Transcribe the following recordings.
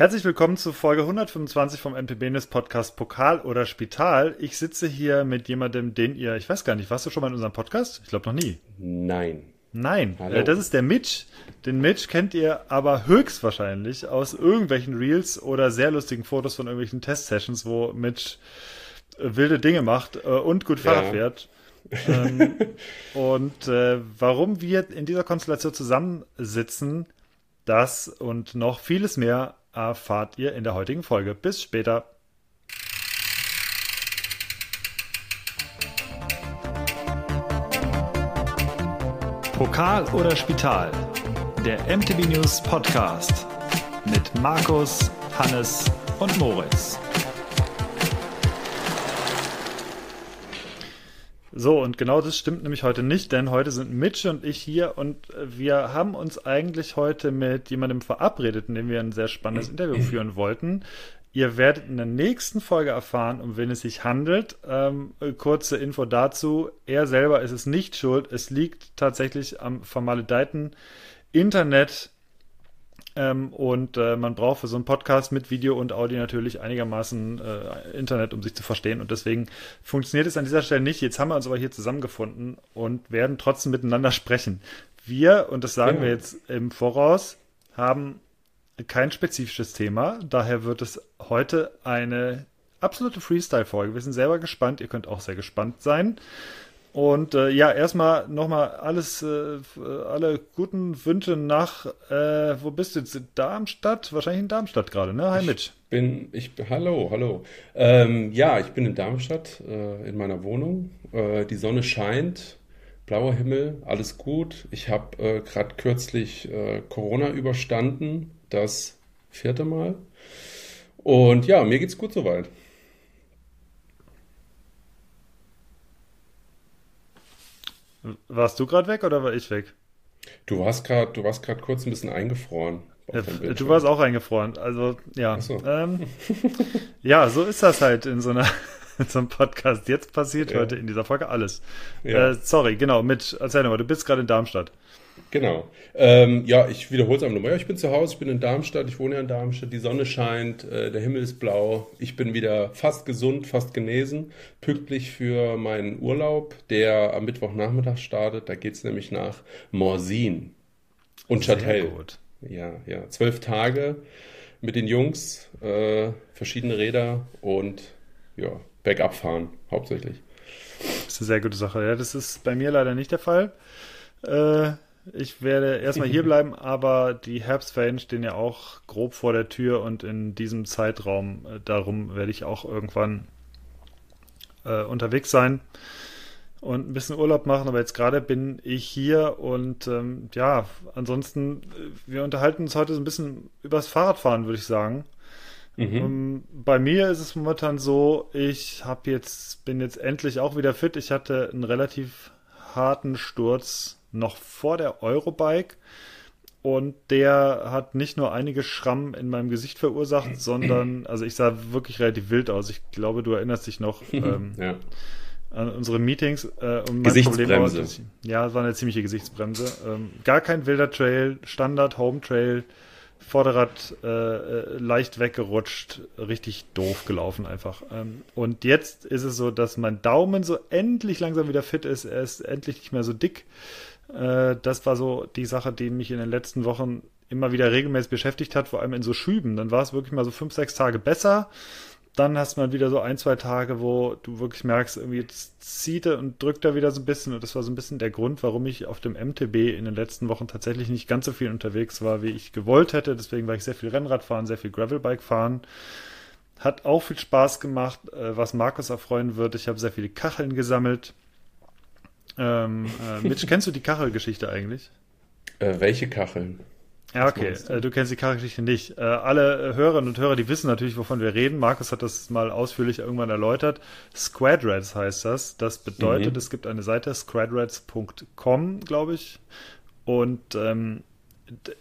Herzlich willkommen zu Folge 125 vom MPB Podcast Pokal oder Spital. Ich sitze hier mit jemandem, den ihr, ich weiß gar nicht, warst du schon mal in unserem Podcast? Ich glaube noch nie. Nein. Nein, äh, das ist der Mitch. Den Mitch kennt ihr aber höchstwahrscheinlich aus irgendwelchen Reels oder sehr lustigen Fotos von irgendwelchen Test-Sessions, wo Mitch äh, wilde Dinge macht äh, und gut Fahrrad ja. fährt. ähm, und äh, warum wir in dieser Konstellation zusammensitzen, das und noch vieles mehr erfahrt ihr in der heutigen Folge. Bis später. Pokal oder Spital? Der MTB News Podcast mit Markus, Hannes und Moritz. So, und genau das stimmt nämlich heute nicht, denn heute sind Mitch und ich hier und wir haben uns eigentlich heute mit jemandem verabredet, in dem wir ein sehr spannendes Interview führen wollten. Ihr werdet in der nächsten Folge erfahren, um wen es sich handelt. Ähm, kurze Info dazu. Er selber ist es nicht schuld. Es liegt tatsächlich am vermaledeiten Internet ähm, und äh, man braucht für so einen Podcast mit Video und Audio natürlich einigermaßen äh, Internet, um sich zu verstehen. Und deswegen funktioniert es an dieser Stelle nicht. Jetzt haben wir uns aber hier zusammengefunden und werden trotzdem miteinander sprechen. Wir, und das sagen ja. wir jetzt im Voraus, haben kein spezifisches Thema. Daher wird es heute eine absolute Freestyle-Folge. Wir sind selber gespannt. Ihr könnt auch sehr gespannt sein. Und äh, ja, erstmal nochmal alles, äh, alle guten Wünsche nach, äh, wo bist du jetzt? In Darmstadt? Wahrscheinlich in Darmstadt gerade, ne? Hi Mitch. Bin, ich, hallo, hallo. Ähm, ja, ich bin in Darmstadt, äh, in meiner Wohnung. Äh, die Sonne scheint, blauer Himmel, alles gut. Ich habe äh, gerade kürzlich äh, Corona überstanden, das vierte Mal. Und ja, mir geht's gut soweit. Warst du gerade weg oder war ich weg? Du warst gerade, du warst gerade kurz ein bisschen eingefroren. Ja, du warst auch eingefroren. Also ja, so. ähm, ja, so ist das halt in so einer in so einem Podcast. Jetzt passiert ja. heute in dieser Folge alles. Ja. Äh, sorry, genau. Mit erzähl mal, du bist gerade in Darmstadt. Genau. Ähm, ja, ich wiederhole es einfach nochmal. Ja, ich bin zu Hause, ich bin in Darmstadt, ich wohne ja in Darmstadt, die Sonne scheint, äh, der Himmel ist blau, ich bin wieder fast gesund, fast genesen, pünktlich für meinen Urlaub, der am Mittwochnachmittag startet. Da geht es nämlich nach Morsin und Châtel. Gut. Ja, ja. Zwölf Tage mit den Jungs, äh, verschiedene Räder und ja, bergab fahren, hauptsächlich. Das ist eine sehr gute Sache. Ja, das ist bei mir leider nicht der Fall. Äh, ich werde erstmal hier bleiben, aber die Herbstferien stehen ja auch grob vor der Tür und in diesem Zeitraum, äh, darum werde ich auch irgendwann äh, unterwegs sein und ein bisschen Urlaub machen. Aber jetzt gerade bin ich hier und ähm, ja, ansonsten, äh, wir unterhalten uns heute so ein bisschen übers Fahrradfahren, würde ich sagen. Mhm. Um, ähm, bei mir ist es momentan so, ich habe jetzt, bin jetzt endlich auch wieder fit. Ich hatte einen relativ harten Sturz noch vor der Eurobike. Und der hat nicht nur einige Schrammen in meinem Gesicht verursacht, sondern, also ich sah wirklich relativ wild aus. Ich glaube, du erinnerst dich noch ähm, ja. an unsere Meetings. Äh, und Gesichtsbremse. War, ich, ja, es war eine ziemliche Gesichtsbremse. Ähm, gar kein wilder Trail, Standard Home Trail, Vorderrad äh, äh, leicht weggerutscht, richtig doof gelaufen einfach. Ähm, und jetzt ist es so, dass mein Daumen so endlich langsam wieder fit ist. Er ist endlich nicht mehr so dick. Äh, das war so die Sache, die mich in den letzten Wochen immer wieder regelmäßig beschäftigt hat, vor allem in so Schüben. Dann war es wirklich mal so fünf, sechs Tage besser. Dann hast du mal wieder so ein, zwei Tage, wo du wirklich merkst, irgendwie jetzt zieht er und drückt er wieder so ein bisschen. Und das war so ein bisschen der Grund, warum ich auf dem MTB in den letzten Wochen tatsächlich nicht ganz so viel unterwegs war, wie ich gewollt hätte. Deswegen war ich sehr viel Rennrad fahren, sehr viel Gravelbike fahren. Hat auch viel Spaß gemacht, äh, was Markus erfreuen wird. Ich habe sehr viele Kacheln gesammelt. Ähm, äh, Mitch, kennst du die Kachelgeschichte eigentlich? Äh, welche Kacheln? Ja, okay. Du? du? kennst die Kachelgeschichte nicht. Äh, alle Hörerinnen und Hörer, die wissen natürlich, wovon wir reden. Markus hat das mal ausführlich irgendwann erläutert. Squadrats heißt das. Das bedeutet, mhm. es gibt eine Seite, squadrats.com, glaube ich. Und ähm,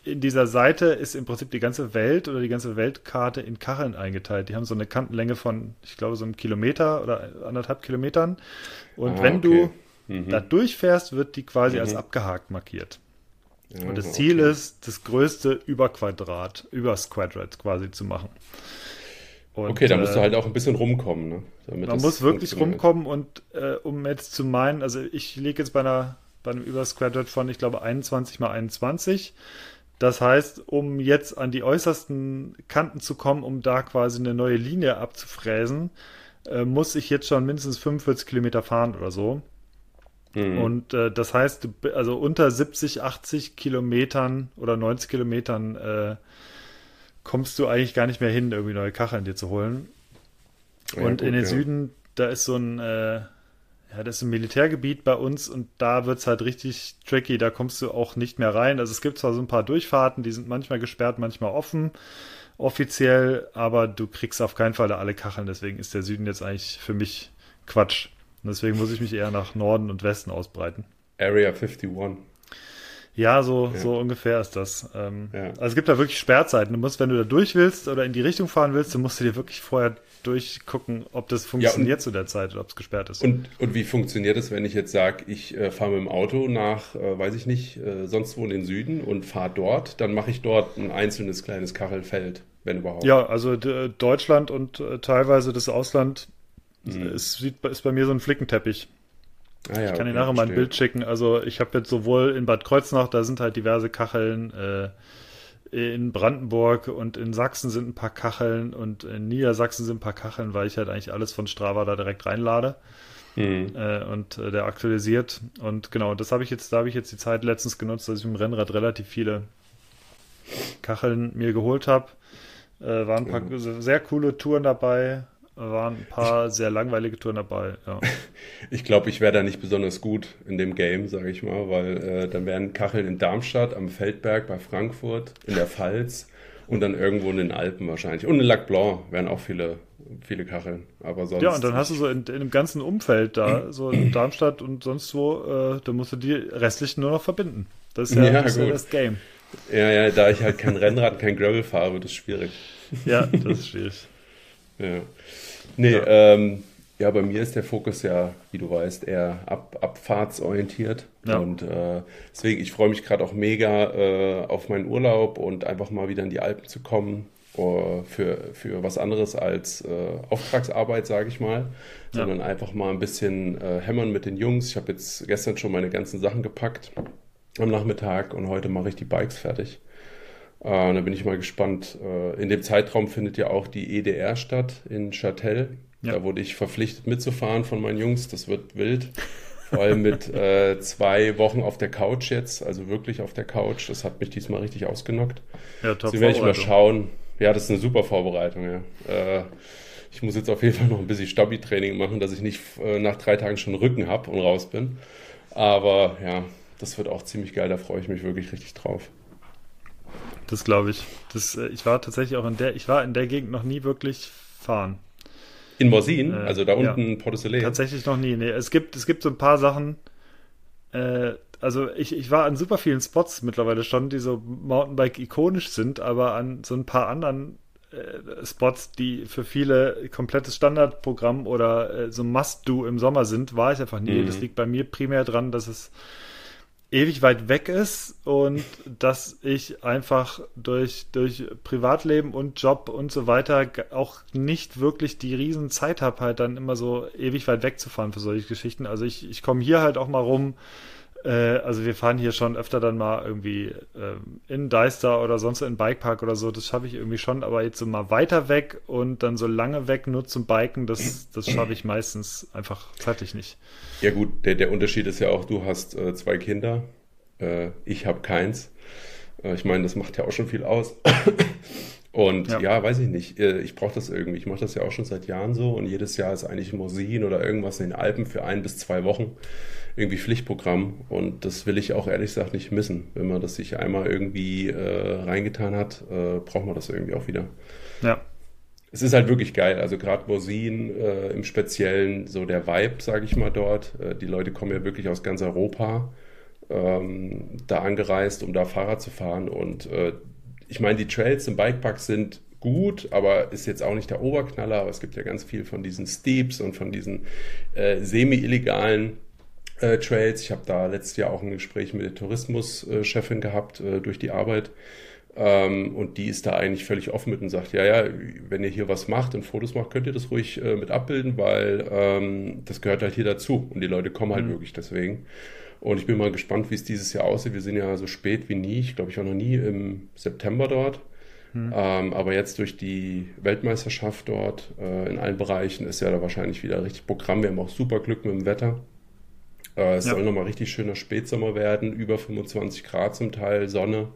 in dieser Seite ist im Prinzip die ganze Welt oder die ganze Weltkarte in Kacheln eingeteilt. Die haben so eine Kantenlänge von, ich glaube, so einem Kilometer oder anderthalb Kilometern. Und ah, wenn okay. du mhm. da durchfährst, wird die quasi mhm. als abgehakt markiert. Und das okay. Ziel ist, das größte Überquadrat, übers Quadrat quasi zu machen. Und, okay, da musst du äh, halt auch ein bisschen rumkommen. Ne? man muss wirklich rumkommen und äh, um jetzt zu meinen, also ich liege jetzt bei einer bei einem Übers Quadrat von, ich glaube, 21 mal 21. Das heißt, um jetzt an die äußersten Kanten zu kommen, um da quasi eine neue Linie abzufräsen, äh, muss ich jetzt schon mindestens 45 Kilometer fahren oder so. Mhm. Und äh, das heißt, also unter 70, 80 Kilometern oder 90 Kilometern äh, kommst du eigentlich gar nicht mehr hin, irgendwie neue Kacheln dir zu holen. Ja, und gut, in den ja. Süden, da ist so ein, äh, ja, das ist ein Militärgebiet bei uns und da wird es halt richtig tricky, da kommst du auch nicht mehr rein. Also es gibt zwar so ein paar Durchfahrten, die sind manchmal gesperrt, manchmal offen, offiziell, aber du kriegst auf keinen Fall da alle Kacheln, deswegen ist der Süden jetzt eigentlich für mich Quatsch. Und deswegen muss ich mich eher nach Norden und Westen ausbreiten. Area 51. Ja, so, ja. so ungefähr ist das. Ähm, ja. Also es gibt da wirklich Sperrzeiten. Du musst, wenn du da durch willst oder in die Richtung fahren willst, dann musst du dir wirklich vorher durchgucken, ob das funktioniert ja, und, zu der Zeit oder ob es gesperrt ist. Und, und wie funktioniert es, wenn ich jetzt sage, ich äh, fahre mit dem Auto nach, äh, weiß ich nicht, äh, sonst wo in den Süden und fahre dort, dann mache ich dort ein einzelnes kleines Kachelfeld, wenn überhaupt. Ja, also Deutschland und äh, teilweise das Ausland mhm. ist, ist bei mir so ein Flickenteppich. Ah, ja, ich kann dir nachher mal ein Bild schicken. Also ich habe jetzt sowohl in Bad Kreuznach, da sind halt diverse Kacheln, äh, in Brandenburg und in Sachsen sind ein paar Kacheln und in Niedersachsen sind ein paar Kacheln, weil ich halt eigentlich alles von Strava da direkt reinlade. Mhm. Äh, und äh, der aktualisiert. Und genau, das habe ich jetzt, da habe ich jetzt die Zeit letztens genutzt, dass ich im Rennrad relativ viele Kacheln mir geholt habe. Äh, waren ein paar mhm. sehr coole Touren dabei waren ein paar sehr langweilige Touren dabei, ja. Ich glaube, ich wäre da nicht besonders gut in dem Game, sage ich mal, weil äh, dann wären Kacheln in Darmstadt, am Feldberg, bei Frankfurt, in der Pfalz und dann irgendwo in den Alpen wahrscheinlich. Und in Lac Blanc wären auch viele, viele Kacheln. Aber sonst. Ja, und dann hast du so in, in dem ganzen Umfeld da, so in Darmstadt und sonst wo, äh, da musst du die restlichen nur noch verbinden. Das ist ja, ja, das, ist ja das Game. Ja, ja, da ich halt kein Rennrad, kein Gravel fahre, wird das schwierig. Ja, das ist schwierig. ja. Nee, ja. Ähm, ja, bei mir ist der Fokus ja, wie du weißt, eher ab, abfahrtsorientiert. Ja. Und äh, deswegen, ich freue mich gerade auch mega äh, auf meinen Urlaub und einfach mal wieder in die Alpen zu kommen. Uh, für, für was anderes als äh, Auftragsarbeit, sage ich mal, ja. sondern einfach mal ein bisschen äh, hämmern mit den Jungs. Ich habe jetzt gestern schon meine ganzen Sachen gepackt am Nachmittag und heute mache ich die Bikes fertig. Äh, da bin ich mal gespannt. Äh, in dem Zeitraum findet ja auch die EDR statt in Châtel. Ja. Da wurde ich verpflichtet mitzufahren von meinen Jungs. Das wird wild. Vor allem mit äh, zwei Wochen auf der Couch jetzt, also wirklich auf der Couch. Das hat mich diesmal richtig ausgenockt. Ja, top. So werde ich mal schauen. Ja, das ist eine super Vorbereitung, ja. Äh, ich muss jetzt auf jeden Fall noch ein bisschen Stabi-Training machen, dass ich nicht äh, nach drei Tagen schon Rücken habe und raus bin. Aber ja, das wird auch ziemlich geil, da freue ich mich wirklich richtig drauf. Das glaube ich. Das, äh, ich war tatsächlich auch in der, ich war in der Gegend noch nie wirklich fahren. In Morsin, äh, also da unten ja, Port Soleil. Tatsächlich noch nie. Nee, es gibt, es gibt so ein paar Sachen. Äh, also ich, ich war an super vielen Spots mittlerweile schon, die so Mountainbike ikonisch sind, aber an so ein paar anderen äh, Spots, die für viele komplettes Standardprogramm oder äh, so Must-Do im Sommer sind, war ich einfach nie. Mhm. Das liegt bei mir primär dran, dass es ewig weit weg ist und dass ich einfach durch, durch Privatleben und Job und so weiter auch nicht wirklich die riesen Zeit habe, halt dann immer so ewig weit wegzufahren für solche Geschichten. Also ich, ich komme hier halt auch mal rum, also wir fahren hier schon öfter dann mal irgendwie äh, in Deister oder sonst in Bikepark oder so, das schaffe ich irgendwie schon, aber jetzt so mal weiter weg und dann so lange weg nur zum Biken, das, das schaffe ich meistens einfach zeitlich nicht. Ja gut, der, der Unterschied ist ja auch, du hast äh, zwei Kinder, äh, ich habe keins. Äh, ich meine, das macht ja auch schon viel aus. Und ja. ja. weiß ich nicht. Äh, ich brauche das irgendwie. Ich mache das ja auch schon seit Jahren so und jedes Jahr ist eigentlich Mosin oder irgendwas in den Alpen für ein bis zwei Wochen irgendwie Pflichtprogramm und das will ich auch ehrlich gesagt nicht missen. Wenn man das sich einmal irgendwie äh, reingetan hat, äh, braucht man das irgendwie auch wieder. Ja. Es ist halt wirklich geil. Also gerade Mosin äh, im Speziellen, so der Vibe, sage ich mal dort. Äh, die Leute kommen ja wirklich aus ganz Europa ähm, da angereist, um da Fahrrad zu fahren und äh, ich meine, die Trails im Bikepark sind gut, aber ist jetzt auch nicht der Oberknaller. Aber es gibt ja ganz viel von diesen Steeps und von diesen äh, semi-illegalen äh, Trails. Ich habe da letztes Jahr auch ein Gespräch mit der Tourismuschefin gehabt äh, durch die Arbeit. Ähm, und die ist da eigentlich völlig offen mit und sagt, ja, ja, wenn ihr hier was macht und Fotos macht, könnt ihr das ruhig äh, mit abbilden, weil ähm, das gehört halt hier dazu. Und die Leute kommen halt mhm. wirklich deswegen. Und ich bin mal gespannt, wie es dieses Jahr aussieht. Wir sind ja so spät wie nie. Ich glaube, ich war noch nie im September dort. Mhm. Ähm, aber jetzt durch die Weltmeisterschaft dort äh, in allen Bereichen ist ja da wahrscheinlich wieder richtig Programm. Wir haben auch super Glück mit dem Wetter. Äh, es ja. soll nochmal richtig schöner Spätsommer werden, über 25 Grad zum Teil, Sonne.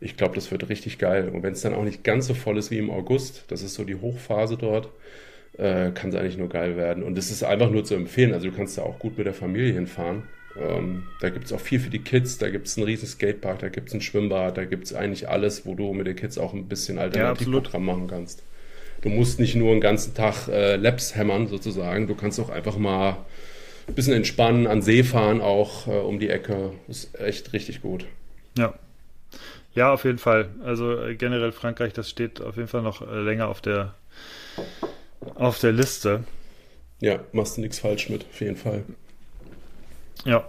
Ich glaube, das wird richtig geil. Und wenn es dann auch nicht ganz so voll ist wie im August, das ist so die Hochphase dort, äh, kann es eigentlich nur geil werden. Und es ist einfach nur zu empfehlen. Also du kannst da auch gut mit der Familie hinfahren. Ähm, da gibt es auch viel für die Kids, da gibt es einen riesen Skatepark, da gibt es ein Schwimmbad, da gibt es eigentlich alles, wo du mit den Kids auch ein bisschen Alternativprogramm ja, machen kannst. Du musst nicht nur einen ganzen Tag äh, Laps hämmern sozusagen, du kannst auch einfach mal ein bisschen entspannen, an See fahren auch äh, um die Ecke. Ist echt richtig gut. Ja. Ja, auf jeden Fall. Also äh, generell Frankreich, das steht auf jeden Fall noch äh, länger auf der auf der Liste. Ja, machst du nichts falsch mit, auf jeden Fall. Ja.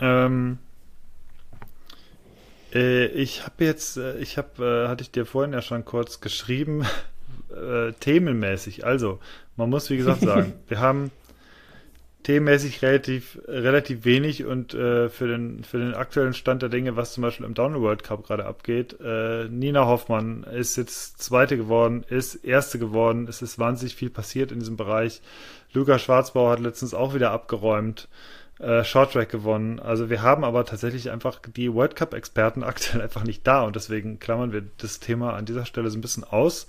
Ähm, äh, ich habe jetzt, äh, ich habe, äh, hatte ich dir vorhin ja schon kurz geschrieben, themenmäßig. Also, man muss wie gesagt sagen, wir haben themenmäßig relativ, relativ wenig und äh, für, den, für den aktuellen Stand der Dinge, was zum Beispiel im Downhill World Cup gerade abgeht, äh, Nina Hoffmann ist jetzt Zweite geworden, ist Erste geworden, es ist wahnsinnig viel passiert in diesem Bereich. Luca Schwarzbauer hat letztens auch wieder abgeräumt äh, Shorttrack gewonnen. Also wir haben aber tatsächlich einfach die World Cup-Experten aktuell einfach nicht da und deswegen klammern wir das Thema an dieser Stelle so ein bisschen aus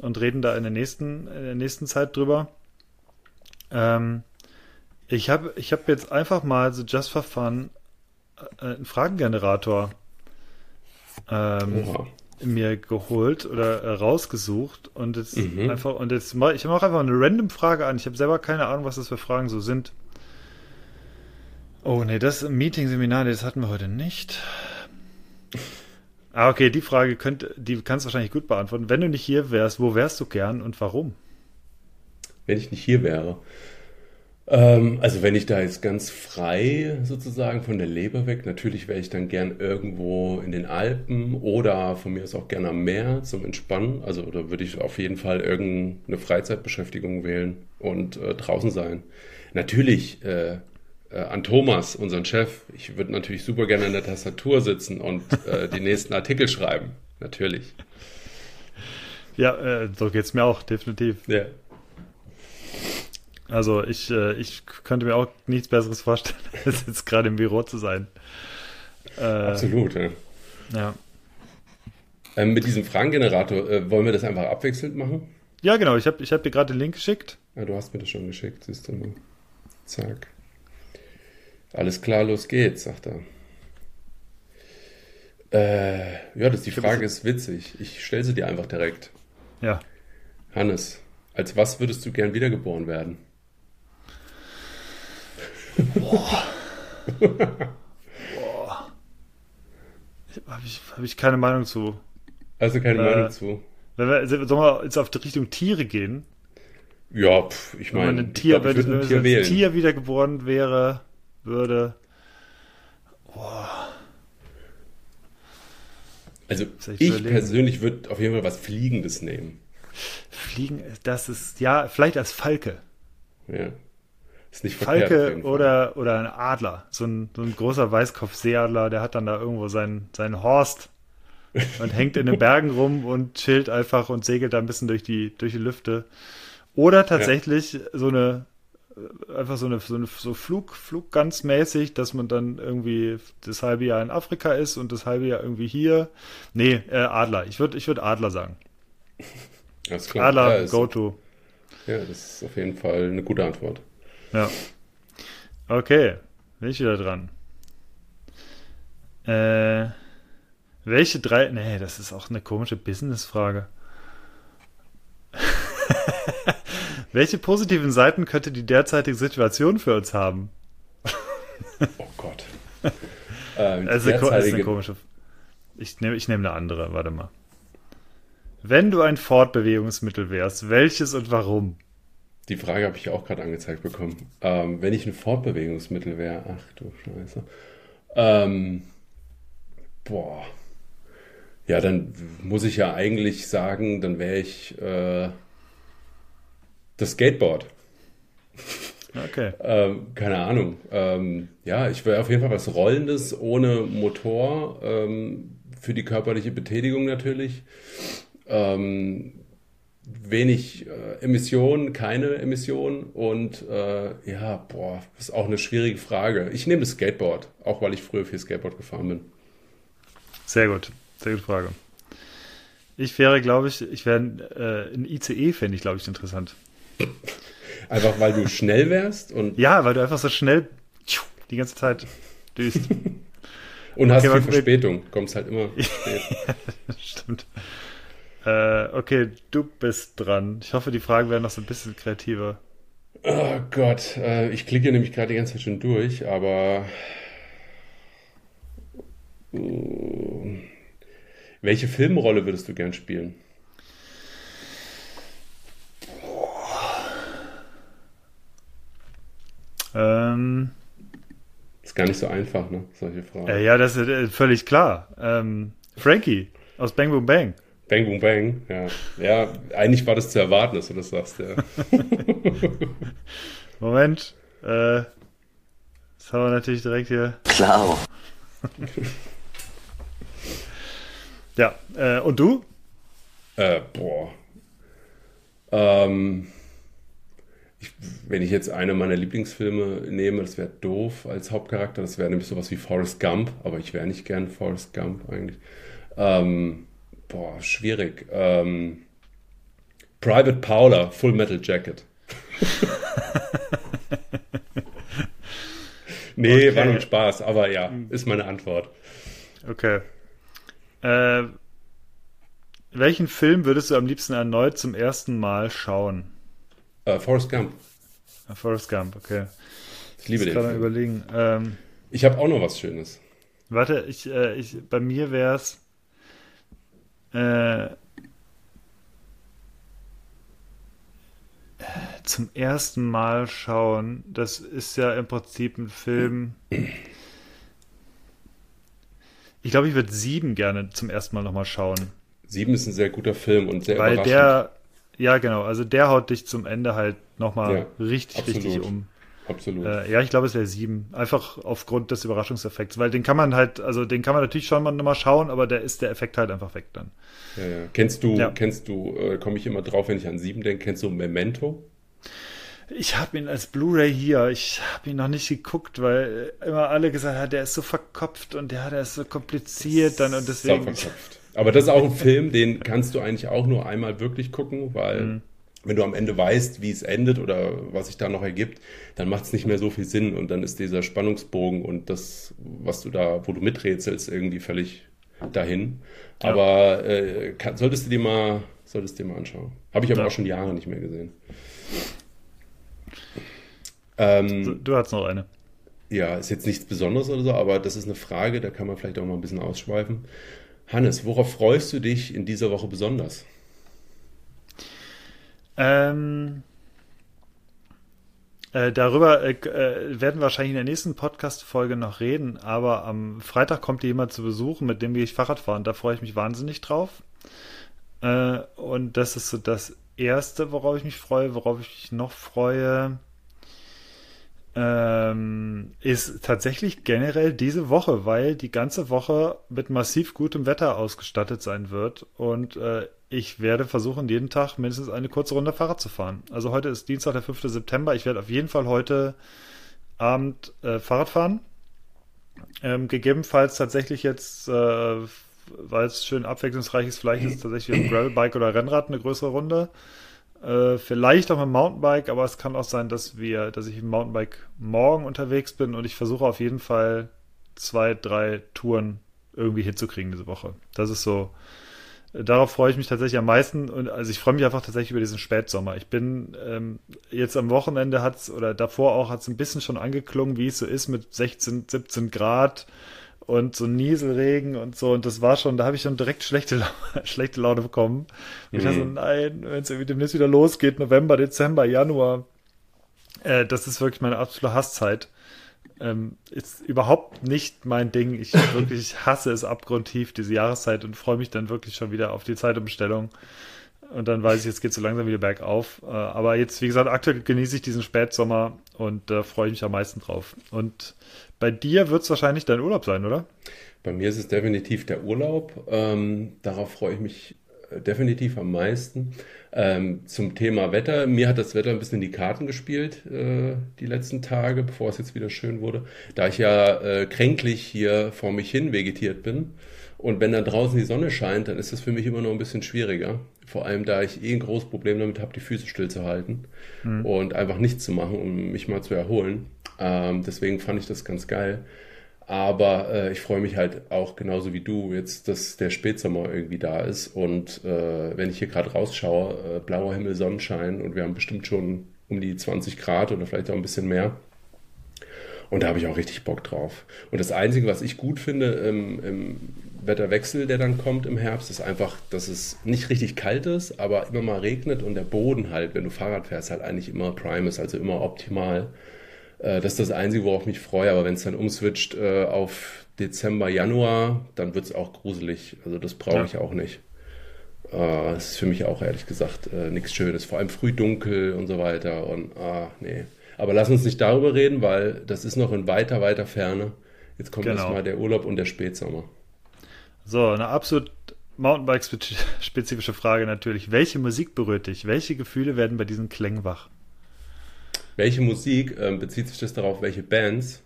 und reden da in der nächsten, in der nächsten Zeit drüber. Ähm, ich habe ich hab jetzt einfach mal so just for fun äh, einen Fragengenerator ähm, mir geholt oder äh, rausgesucht und jetzt mhm. einfach und jetzt mal ich mache einfach eine random Frage an. Ich habe selber keine Ahnung, was das für Fragen so sind. Oh nee, das Meeting-Seminar, das hatten wir heute nicht. Ah, okay, die Frage könnt, die kannst du wahrscheinlich gut beantworten. Wenn du nicht hier wärst, wo wärst du gern und warum? Wenn ich nicht hier wäre. Ähm, also wenn ich da jetzt ganz frei sozusagen von der Leber weg, natürlich wäre ich dann gern irgendwo in den Alpen oder von mir aus auch gerne am Meer zum Entspannen. Also oder würde ich auf jeden Fall irgendeine Freizeitbeschäftigung wählen und äh, draußen sein. Natürlich äh, äh, an Thomas, unseren Chef. Ich würde natürlich super gerne an der Tastatur sitzen und äh, die nächsten Artikel schreiben. Natürlich. Ja, äh, so geht es mir auch, definitiv. Ja. Also ich, äh, ich könnte mir auch nichts Besseres vorstellen, als jetzt gerade im Büro zu sein. Äh, Absolut, ja. Ja. Ähm, mit diesem Fragengenerator, äh, wollen wir das einfach abwechselnd machen? Ja, genau. Ich habe ich hab dir gerade den Link geschickt. Ja, du hast mir das schon geschickt, siehst du mal. Zack. Alles klar, los geht's, sagt er. Äh, ja, das, die Frage ist witzig. Ich stelle sie dir einfach direkt. Ja. Hannes, als was würdest du gern wiedergeboren werden? Boah. Boah. Habe ich, hab ich keine Meinung zu. Also keine äh, Meinung zu. Wenn wir, sollen wir jetzt auf die Richtung Tiere gehen? Ja, pf, ich meine, wenn man ein Tier, glaub, wenn, ein Tier, wenn ein Tier wiedergeboren wäre, würde. Boah. Also ich persönlich würde auf jeden Fall was Fliegendes nehmen. Fliegen, das ist, ja, vielleicht als Falke. Ja. Ist nicht Falke oder, oder ein Adler. So ein, so ein großer Weißkopf-Seeadler, der hat dann da irgendwo seinen, seinen Horst und hängt in den Bergen rum und chillt einfach und segelt da ein bisschen durch die, durch die Lüfte. Oder tatsächlich ja. so eine einfach so eine, so eine so Flug, Flug ganz mäßig, dass man dann irgendwie das halbe Jahr in Afrika ist und das halbe Jahr irgendwie hier. Nee, äh, Adler. Ich würde ich würd Adler sagen. Alles klar. Adler, ja, go to. Ja, das ist auf jeden Fall eine gute Antwort. Ja. Okay, bin ich wieder dran. Äh, welche drei. Nee, das ist auch eine komische Business-Frage. Welche positiven Seiten könnte die derzeitige Situation für uns haben? Oh Gott. ähm, also derzeitige... ist eine komische. Ich nehme ich nehm eine andere, warte mal. Wenn du ein Fortbewegungsmittel wärst, welches und warum? Die Frage habe ich auch gerade angezeigt bekommen. Ähm, wenn ich ein Fortbewegungsmittel wäre, ach du Scheiße. Ähm, boah. Ja, dann muss ich ja eigentlich sagen, dann wäre ich äh, das Skateboard. Okay. Ähm, keine Ahnung. Ähm, ja, ich wäre auf jeden Fall was Rollendes ohne Motor ähm, für die körperliche Betätigung natürlich. Ähm, wenig äh, Emissionen, keine Emissionen und äh, ja, boah, ist auch eine schwierige Frage. Ich nehme das Skateboard, auch weil ich früher viel Skateboard gefahren bin. Sehr gut, sehr gute Frage. Ich wäre, glaube ich, ich wäre äh, ein ICE, fände ich, glaube ich, interessant. Einfach weil du schnell wärst und. Ja, weil du einfach so schnell die ganze Zeit düst. und okay, hast viel Verspätung, kommst halt immer spät. Stimmt. Äh, okay, du bist dran. Ich hoffe, die Fragen werden noch so ein bisschen kreativer. Oh Gott, äh, ich klicke nämlich gerade die ganze Zeit schon durch, aber. Uh, welche Filmrolle würdest du gern spielen? Ähm, ist gar nicht so einfach, ne? Solche Fragen. Äh, ja, das ist äh, völlig klar. Ähm, Frankie aus Bang Boom Bang. Bang Boom Bang, ja. Ja, eigentlich war das zu erwarten, dass du das sagst, ja. Moment. Äh, das haben wir natürlich direkt hier. Klar. ja, äh, und du? Äh, boah. Ähm, ich, wenn ich jetzt eine meiner Lieblingsfilme nehme, das wäre doof als Hauptcharakter. Das wäre nämlich sowas wie Forrest Gump, aber ich wäre nicht gern Forrest Gump eigentlich. Ähm, boah, schwierig. Ähm, Private Paula, Full Metal Jacket. nee, okay. war nur Spaß, aber ja, ist meine Antwort. Okay. Äh, welchen Film würdest du am liebsten erneut zum ersten Mal schauen? Uh, Forrest Gump. Uh, Forrest Gump, okay. Ich liebe den. Film. überlegen. Ähm, ich habe auch noch was Schönes. Warte, ich, äh, ich, bei mir wäre es äh, zum ersten Mal schauen. Das ist ja im Prinzip ein Film. Ich glaube, ich würde sieben gerne zum ersten Mal nochmal schauen. Sieben ist ein sehr guter Film und sehr Weil überraschend. der, ja, genau. Also der haut dich zum Ende halt nochmal ja, richtig, absolut. richtig um. Absolut. Äh, ja, ich glaube, es wäre sieben. Einfach aufgrund des Überraschungseffekts. Weil den kann man halt, also den kann man natürlich schon mal nochmal schauen, aber der ist der Effekt halt einfach weg dann. Ja, ja. Kennst du, ja. kennst du, äh, komme ich immer drauf, wenn ich an sieben denke, kennst du Memento? Ich habe ihn als Blu-ray hier. Ich habe ihn noch nicht geguckt, weil immer alle gesagt haben, der ist so verkopft und der, der ist so kompliziert dann und deswegen. So verkopft. Aber das ist auch ein Film, den kannst du eigentlich auch nur einmal wirklich gucken, weil mhm. Wenn du am Ende weißt, wie es endet oder was sich da noch ergibt, dann macht es nicht mehr so viel Sinn und dann ist dieser Spannungsbogen und das, was du da, wo du miträtselst, irgendwie völlig dahin. Ja. Aber äh, kann, solltest du dir mal, solltest dir mal anschauen. Habe ich aber ja. auch schon Jahre nicht mehr gesehen. Ähm, du, du hast noch eine. Ja, ist jetzt nichts Besonderes oder so, aber das ist eine Frage, da kann man vielleicht auch mal ein bisschen ausschweifen. Hannes, worauf freust du dich in dieser Woche besonders? Ähm, äh, darüber äh, äh, werden wir wahrscheinlich in der nächsten Podcast-Folge noch reden, aber am Freitag kommt jemand zu besuchen, mit dem gehe ich Fahrrad fahren. Da freue ich mich wahnsinnig drauf. Äh, und das ist so das Erste, worauf ich mich freue. Worauf ich mich noch freue, ähm, ist tatsächlich generell diese Woche, weil die ganze Woche mit massiv gutem Wetter ausgestattet sein wird und äh, ich werde versuchen, jeden Tag mindestens eine kurze Runde Fahrrad zu fahren. Also heute ist Dienstag, der 5. September. Ich werde auf jeden Fall heute Abend äh, Fahrrad fahren. Ähm, gegebenenfalls tatsächlich jetzt, äh, weil es schön abwechslungsreich ist, vielleicht ist tatsächlich ein Gravelbike oder Rennrad eine größere Runde. Äh, vielleicht auch mit Mountainbike, aber es kann auch sein, dass wir, dass ich im Mountainbike morgen unterwegs bin und ich versuche auf jeden Fall zwei, drei Touren irgendwie hinzukriegen diese Woche. Das ist so. Darauf freue ich mich tatsächlich am meisten und also ich freue mich einfach tatsächlich über diesen Spätsommer. Ich bin ähm, jetzt am Wochenende hat's oder davor auch hat es ein bisschen schon angeklungen, wie es so ist mit 16, 17 Grad und so Nieselregen und so. Und das war schon, da habe ich schon direkt schlechte, schlechte Laune bekommen. Und ich dachte so, nein, wenn es irgendwie demnächst wieder losgeht, November, Dezember, Januar, äh, das ist wirklich meine absolute Hasszeit. Ähm, ist überhaupt nicht mein Ding. Ich wirklich hasse es abgrundtief, diese Jahreszeit, und freue mich dann wirklich schon wieder auf die Zeitumstellung. Und dann weiß ich, jetzt geht es so langsam wieder bergauf. Äh, aber jetzt, wie gesagt, aktuell genieße ich diesen Spätsommer und äh, freue ich mich am meisten drauf. Und bei dir wird es wahrscheinlich dein Urlaub sein, oder? Bei mir ist es definitiv der Urlaub. Ähm, darauf freue ich mich definitiv am meisten. Ähm, zum Thema Wetter. Mir hat das Wetter ein bisschen in die Karten gespielt äh, die letzten Tage, bevor es jetzt wieder schön wurde. Da ich ja äh, kränklich hier vor mich hin vegetiert bin. Und wenn dann draußen die Sonne scheint, dann ist das für mich immer noch ein bisschen schwieriger. Vor allem, da ich eh ein großes Problem damit habe, die Füße stillzuhalten mhm. und einfach nichts zu machen, um mich mal zu erholen. Ähm, deswegen fand ich das ganz geil. Aber äh, ich freue mich halt auch genauso wie du jetzt, dass der Spätsommer irgendwie da ist. Und äh, wenn ich hier gerade rausschaue, äh, blauer Himmel, Sonnenschein und wir haben bestimmt schon um die 20 Grad oder vielleicht auch ein bisschen mehr. Und da habe ich auch richtig Bock drauf. Und das Einzige, was ich gut finde im, im Wetterwechsel, der dann kommt im Herbst, ist einfach, dass es nicht richtig kalt ist, aber immer mal regnet und der Boden halt, wenn du Fahrrad fährst, halt eigentlich immer prime ist, also immer optimal. Äh, das ist das Einzige, worauf ich mich freue, aber wenn es dann umswitcht äh, auf Dezember, Januar, dann wird es auch gruselig. Also das brauche ja. ich auch nicht. Äh, das ist für mich auch ehrlich gesagt nichts Schönes. Vor allem früh dunkel und so weiter. Und ah, nee. Aber lass uns nicht darüber reden, weil das ist noch in weiter, weiter Ferne. Jetzt kommt genau. erstmal der Urlaub und der Spätsommer. So, eine absolut Mountainbike-spezifische Frage natürlich. Welche Musik berührt dich? Welche Gefühle werden bei diesen Klängen wach? Welche Musik ähm, bezieht sich das darauf? Welche Bands?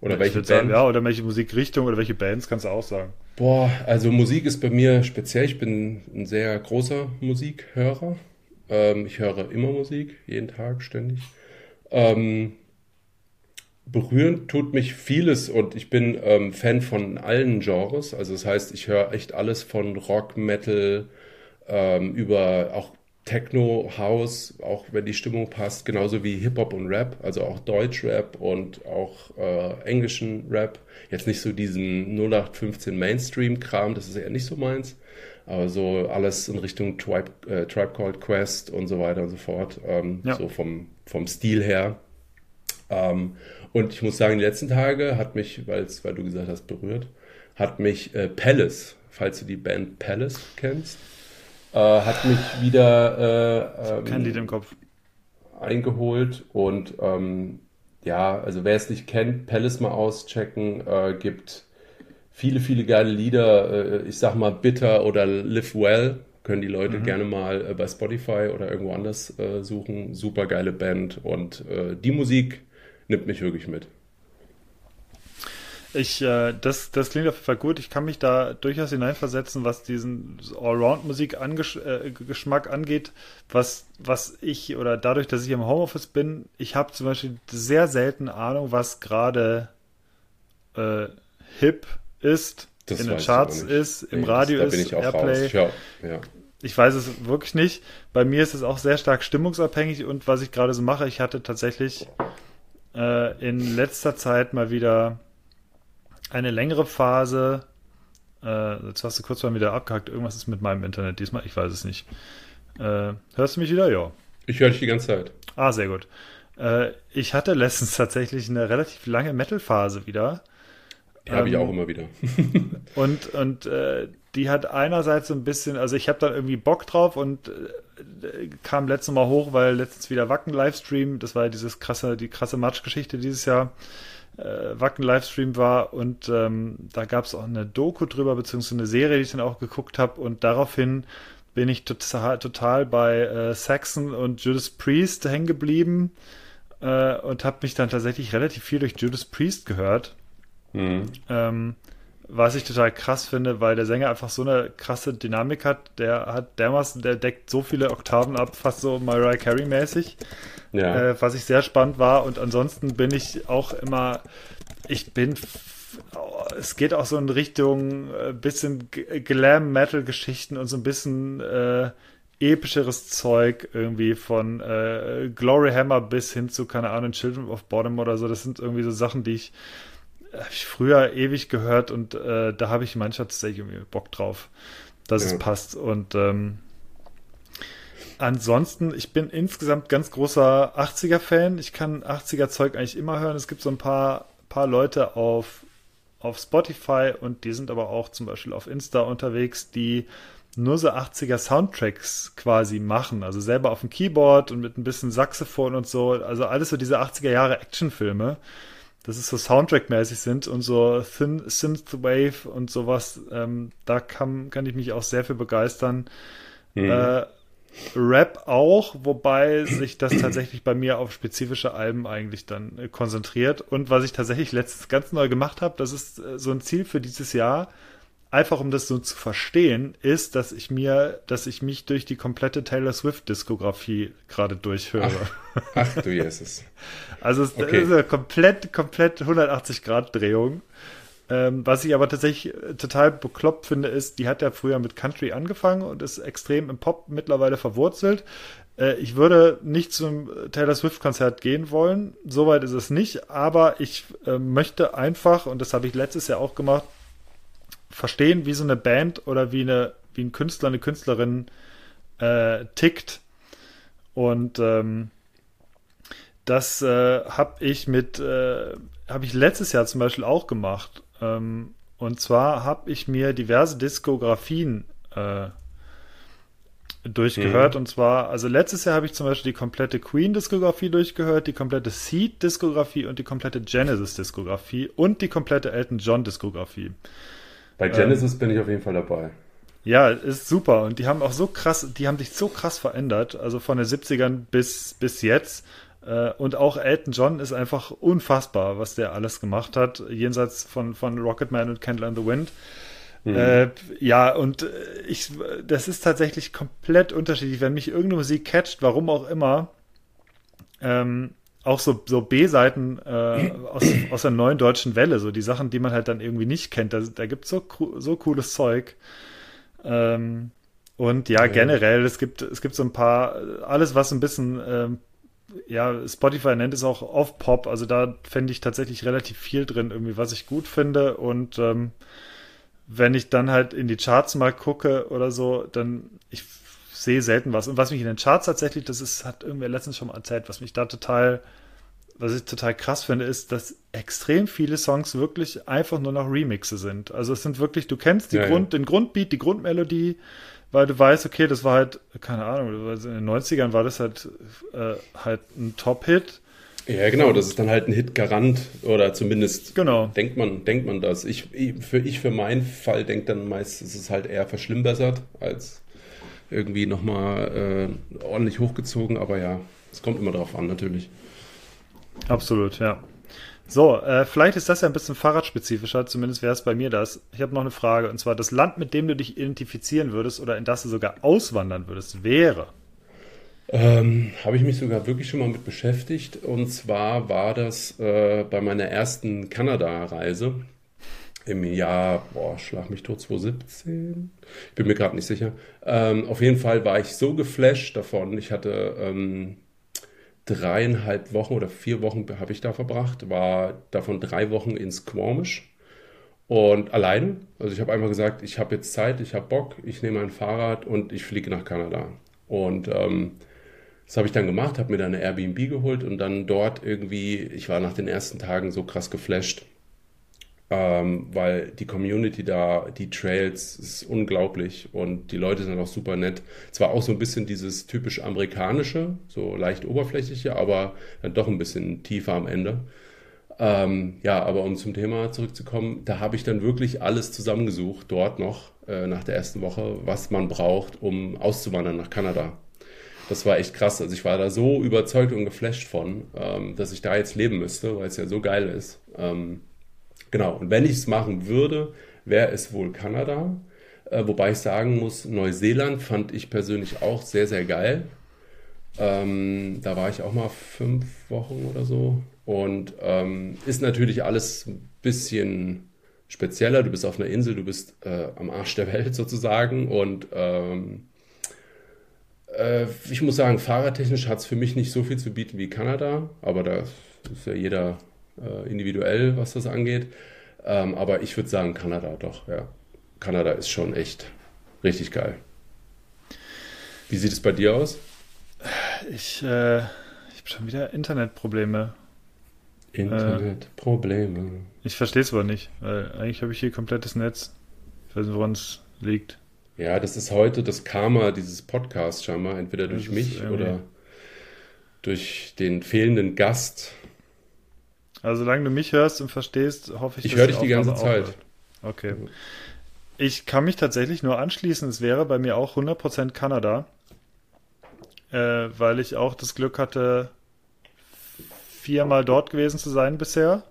Oder ich welche Bands? Sagen, ja, oder welche Musikrichtung oder welche Bands kannst du auch sagen? Boah, also Musik ist bei mir speziell. Ich bin ein sehr großer Musikhörer. Ähm, ich höre immer Musik, jeden Tag, ständig. Ähm, berühren tut mich vieles und ich bin ähm, Fan von allen Genres. Also das heißt, ich höre echt alles von Rock, Metal, ähm, über auch Techno, House, auch wenn die Stimmung passt, genauso wie Hip-Hop und Rap, also auch Deutsch-Rap und auch äh, englischen Rap. Jetzt nicht so diesen 0815 Mainstream-Kram, das ist eher nicht so meins, aber so alles in Richtung Tribe, äh, Tribe Called Quest und so weiter und so fort, ähm, ja. so vom, vom Stil her. Ähm, und ich muss sagen, die letzten Tage hat mich, weil du gesagt hast, berührt, hat mich äh, Palace, falls du die Band Palace kennst, äh, hat mich wieder äh, ähm, Lied im Kopf eingeholt und ähm, ja, also wer es nicht kennt, Palace mal auschecken, äh, gibt viele, viele geile Lieder, äh, ich sag mal Bitter oder Live Well, können die Leute mhm. gerne mal äh, bei Spotify oder irgendwo anders äh, suchen. Super geile Band und die Musik nimmt mich wirklich mit. Ich, äh, das, das klingt auf jeden Fall gut. Ich kann mich da durchaus hineinversetzen, was diesen Allround-Musik-Geschmack äh, angeht. Was, was ich, oder dadurch, dass ich im Homeoffice bin, ich habe zum Beispiel sehr selten Ahnung, was gerade äh, hip ist, das in den Charts ist, im nee, Radio das, ist, Airplay. Ja, ja. Ich weiß es wirklich nicht. Bei mir ist es auch sehr stark stimmungsabhängig und was ich gerade so mache, ich hatte tatsächlich äh, in letzter Zeit mal wieder eine längere Phase. Äh, jetzt hast du kurz mal wieder abgehackt. Irgendwas ist mit meinem Internet diesmal. Ich weiß es nicht. Äh, hörst du mich wieder? Ja. Ich höre dich die ganze Zeit. Ah, sehr gut. Äh, ich hatte letztens tatsächlich eine relativ lange Metal-Phase wieder. Ja, habe ähm, ich auch immer wieder. und und äh, die hat einerseits so ein bisschen, also ich habe da irgendwie Bock drauf und äh, kam letztes Mal hoch, weil letztens wieder Wacken Livestream, das war ja dieses krasse, die krasse Matschgeschichte dieses Jahr, äh, Wacken Livestream war und ähm, da gab es auch eine Doku drüber, beziehungsweise eine Serie, die ich dann auch geguckt habe und daraufhin bin ich total, total bei äh, Saxon und Judas Priest hängen geblieben äh, und habe mich dann tatsächlich relativ viel durch Judas Priest gehört. Mhm. Ähm, was ich total krass finde, weil der Sänger einfach so eine krasse Dynamik hat. Der hat dermaßen, der deckt so viele Oktaven ab, fast so Mariah Carey mäßig. Ja. Äh, was ich sehr spannend war. Und ansonsten bin ich auch immer, ich bin, es geht auch so in Richtung äh, bisschen Glam-Metal-Geschichten und so ein bisschen äh, epischeres Zeug irgendwie von äh, Glory Hammer bis hin zu, keine Ahnung, Children of Bottom oder so. Das sind irgendwie so Sachen, die ich habe ich früher ewig gehört und äh, da habe ich manchmal tatsächlich irgendwie Bock drauf, dass ja. es passt. Und ähm, ansonsten, ich bin insgesamt ganz großer 80er-Fan. Ich kann 80er-Zeug eigentlich immer hören. Es gibt so ein paar, paar Leute auf, auf Spotify und die sind aber auch zum Beispiel auf Insta unterwegs, die nur so 80er Soundtracks quasi machen. Also selber auf dem Keyboard und mit ein bisschen Saxophon und so. Also alles so diese 80er Jahre Actionfilme. Das ist so Soundtrack-mäßig sind und so Thin Synthwave und sowas. Ähm, da kann, kann ich mich auch sehr für begeistern. Mhm. Äh, Rap auch, wobei sich das tatsächlich bei mir auf spezifische Alben eigentlich dann äh, konzentriert. Und was ich tatsächlich letztens ganz neu gemacht habe, das ist äh, so ein Ziel für dieses Jahr, einfach um das so zu verstehen, ist, dass ich mir, dass ich mich durch die komplette Taylor Swift-Diskografie gerade durchhöre. Ach, ach du Jesus. also es okay. ist eine komplett, komplett 180-Grad-Drehung. Ähm, was ich aber tatsächlich äh, total bekloppt finde, ist, die hat ja früher mit Country angefangen und ist extrem im Pop mittlerweile verwurzelt. Äh, ich würde nicht zum Taylor Swift-Konzert gehen wollen, soweit ist es nicht, aber ich äh, möchte einfach, und das habe ich letztes Jahr auch gemacht, verstehen, wie so eine Band oder wie, eine, wie ein Künstler, eine Künstlerin äh, tickt. Und ähm, das äh, habe ich mit, äh, habe ich letztes Jahr zum Beispiel auch gemacht. Ähm, und zwar habe ich mir diverse Diskografien äh, durchgehört. Mhm. Und zwar, also letztes Jahr habe ich zum Beispiel die komplette Queen-Diskografie durchgehört, die komplette Seed-Diskografie und die komplette Genesis-Diskografie und die komplette Elton John-Diskografie. Bei Genesis ähm, bin ich auf jeden Fall dabei. Ja, ist super. Und die haben auch so krass, die haben sich so krass verändert, also von den 70ern bis, bis jetzt. Äh, und auch Elton John ist einfach unfassbar, was der alles gemacht hat, jenseits von, von Rocketman und Candle in the Wind. Mhm. Äh, ja, und äh, ich, das ist tatsächlich komplett unterschiedlich. Wenn mich irgendeine Musik catcht, warum auch immer, ähm, auch so, so B-Seiten äh, aus, aus der neuen deutschen Welle, so die Sachen, die man halt dann irgendwie nicht kennt. Da, da gibt es so, so cooles Zeug. Ähm, und ja, generell, es gibt, es gibt so ein paar, alles, was ein bisschen, ähm, ja, Spotify nennt es auch Off-Pop, also da fände ich tatsächlich relativ viel drin, irgendwie, was ich gut finde. Und ähm, wenn ich dann halt in die Charts mal gucke oder so, dann, ich sehe selten was. Und was mich in den Charts tatsächlich, das ist, hat irgendwer letztens schon mal erzählt, was mich da total, was ich total krass finde, ist, dass extrem viele Songs wirklich einfach nur noch Remixe sind. Also es sind wirklich, du kennst die ja, Grund, ja. den Grundbeat, die Grundmelodie, weil du weißt, okay, das war halt, keine Ahnung, in den 90ern war das halt, äh, halt ein Top-Hit. Ja, genau, das ist dann halt ein Hit-Garant oder zumindest genau. denkt man, denkt man das. Ich, für, ich für meinen Fall denke dann meist, ist es halt eher verschlimmbessert als irgendwie nochmal äh, ordentlich hochgezogen, aber ja, es kommt immer drauf an, natürlich. Absolut, ja. So, äh, vielleicht ist das ja ein bisschen fahrradspezifischer, zumindest wäre es bei mir das. Ich habe noch eine Frage, und zwar das Land, mit dem du dich identifizieren würdest oder in das du sogar auswandern würdest, wäre. Ähm, habe ich mich sogar wirklich schon mal mit beschäftigt. Und zwar war das äh, bei meiner ersten Kanada-Reise im Jahr, boah, schlag mich tot, 2017? Ich bin mir gerade nicht sicher. Ähm, auf jeden Fall war ich so geflasht davon. Ich hatte ähm, dreieinhalb Wochen oder vier Wochen habe ich da verbracht, war davon drei Wochen in Squamish und alleine. Also ich habe einfach gesagt, ich habe jetzt Zeit, ich habe Bock, ich nehme ein Fahrrad und ich fliege nach Kanada. Und ähm, das habe ich dann gemacht, habe mir dann eine Airbnb geholt und dann dort irgendwie, ich war nach den ersten Tagen so krass geflasht ähm, weil die Community da, die Trails, ist unglaublich und die Leute sind auch super nett. Zwar auch so ein bisschen dieses typisch amerikanische, so leicht oberflächliche, aber dann doch ein bisschen tiefer am Ende. Ähm, ja, aber um zum Thema zurückzukommen, da habe ich dann wirklich alles zusammengesucht, dort noch äh, nach der ersten Woche, was man braucht, um auszuwandern nach Kanada. Das war echt krass. Also ich war da so überzeugt und geflasht von, ähm, dass ich da jetzt leben müsste, weil es ja so geil ist. Ähm, Genau, und wenn ich es machen würde, wäre es wohl Kanada. Äh, wobei ich sagen muss, Neuseeland fand ich persönlich auch sehr, sehr geil. Ähm, da war ich auch mal fünf Wochen oder so. Und ähm, ist natürlich alles ein bisschen spezieller. Du bist auf einer Insel, du bist äh, am Arsch der Welt sozusagen. Und ähm, äh, ich muss sagen, fahrradtechnisch hat es für mich nicht so viel zu bieten wie Kanada. Aber da ist ja jeder äh, individuell, was das angeht. Ähm, aber ich würde sagen, Kanada doch, ja. Kanada ist schon echt richtig geil. Wie sieht es bei dir aus? Ich, äh, ich habe schon wieder Internetprobleme. Internetprobleme. Äh, ich verstehe es aber nicht, weil eigentlich habe ich hier komplettes Netz. Ich weiß nicht, woran es liegt. Ja, das ist heute das Karma dieses Podcasts scheinbar, entweder durch mich oder durch den fehlenden Gast. Also solange du mich hörst und verstehst, hoffe ich, ich höre dich die ganze Zeit. Wird. Okay. Ich kann mich tatsächlich nur anschließen. Es wäre bei mir auch 100% Kanada, äh, weil ich auch das Glück hatte, viermal dort gewesen zu sein bisher.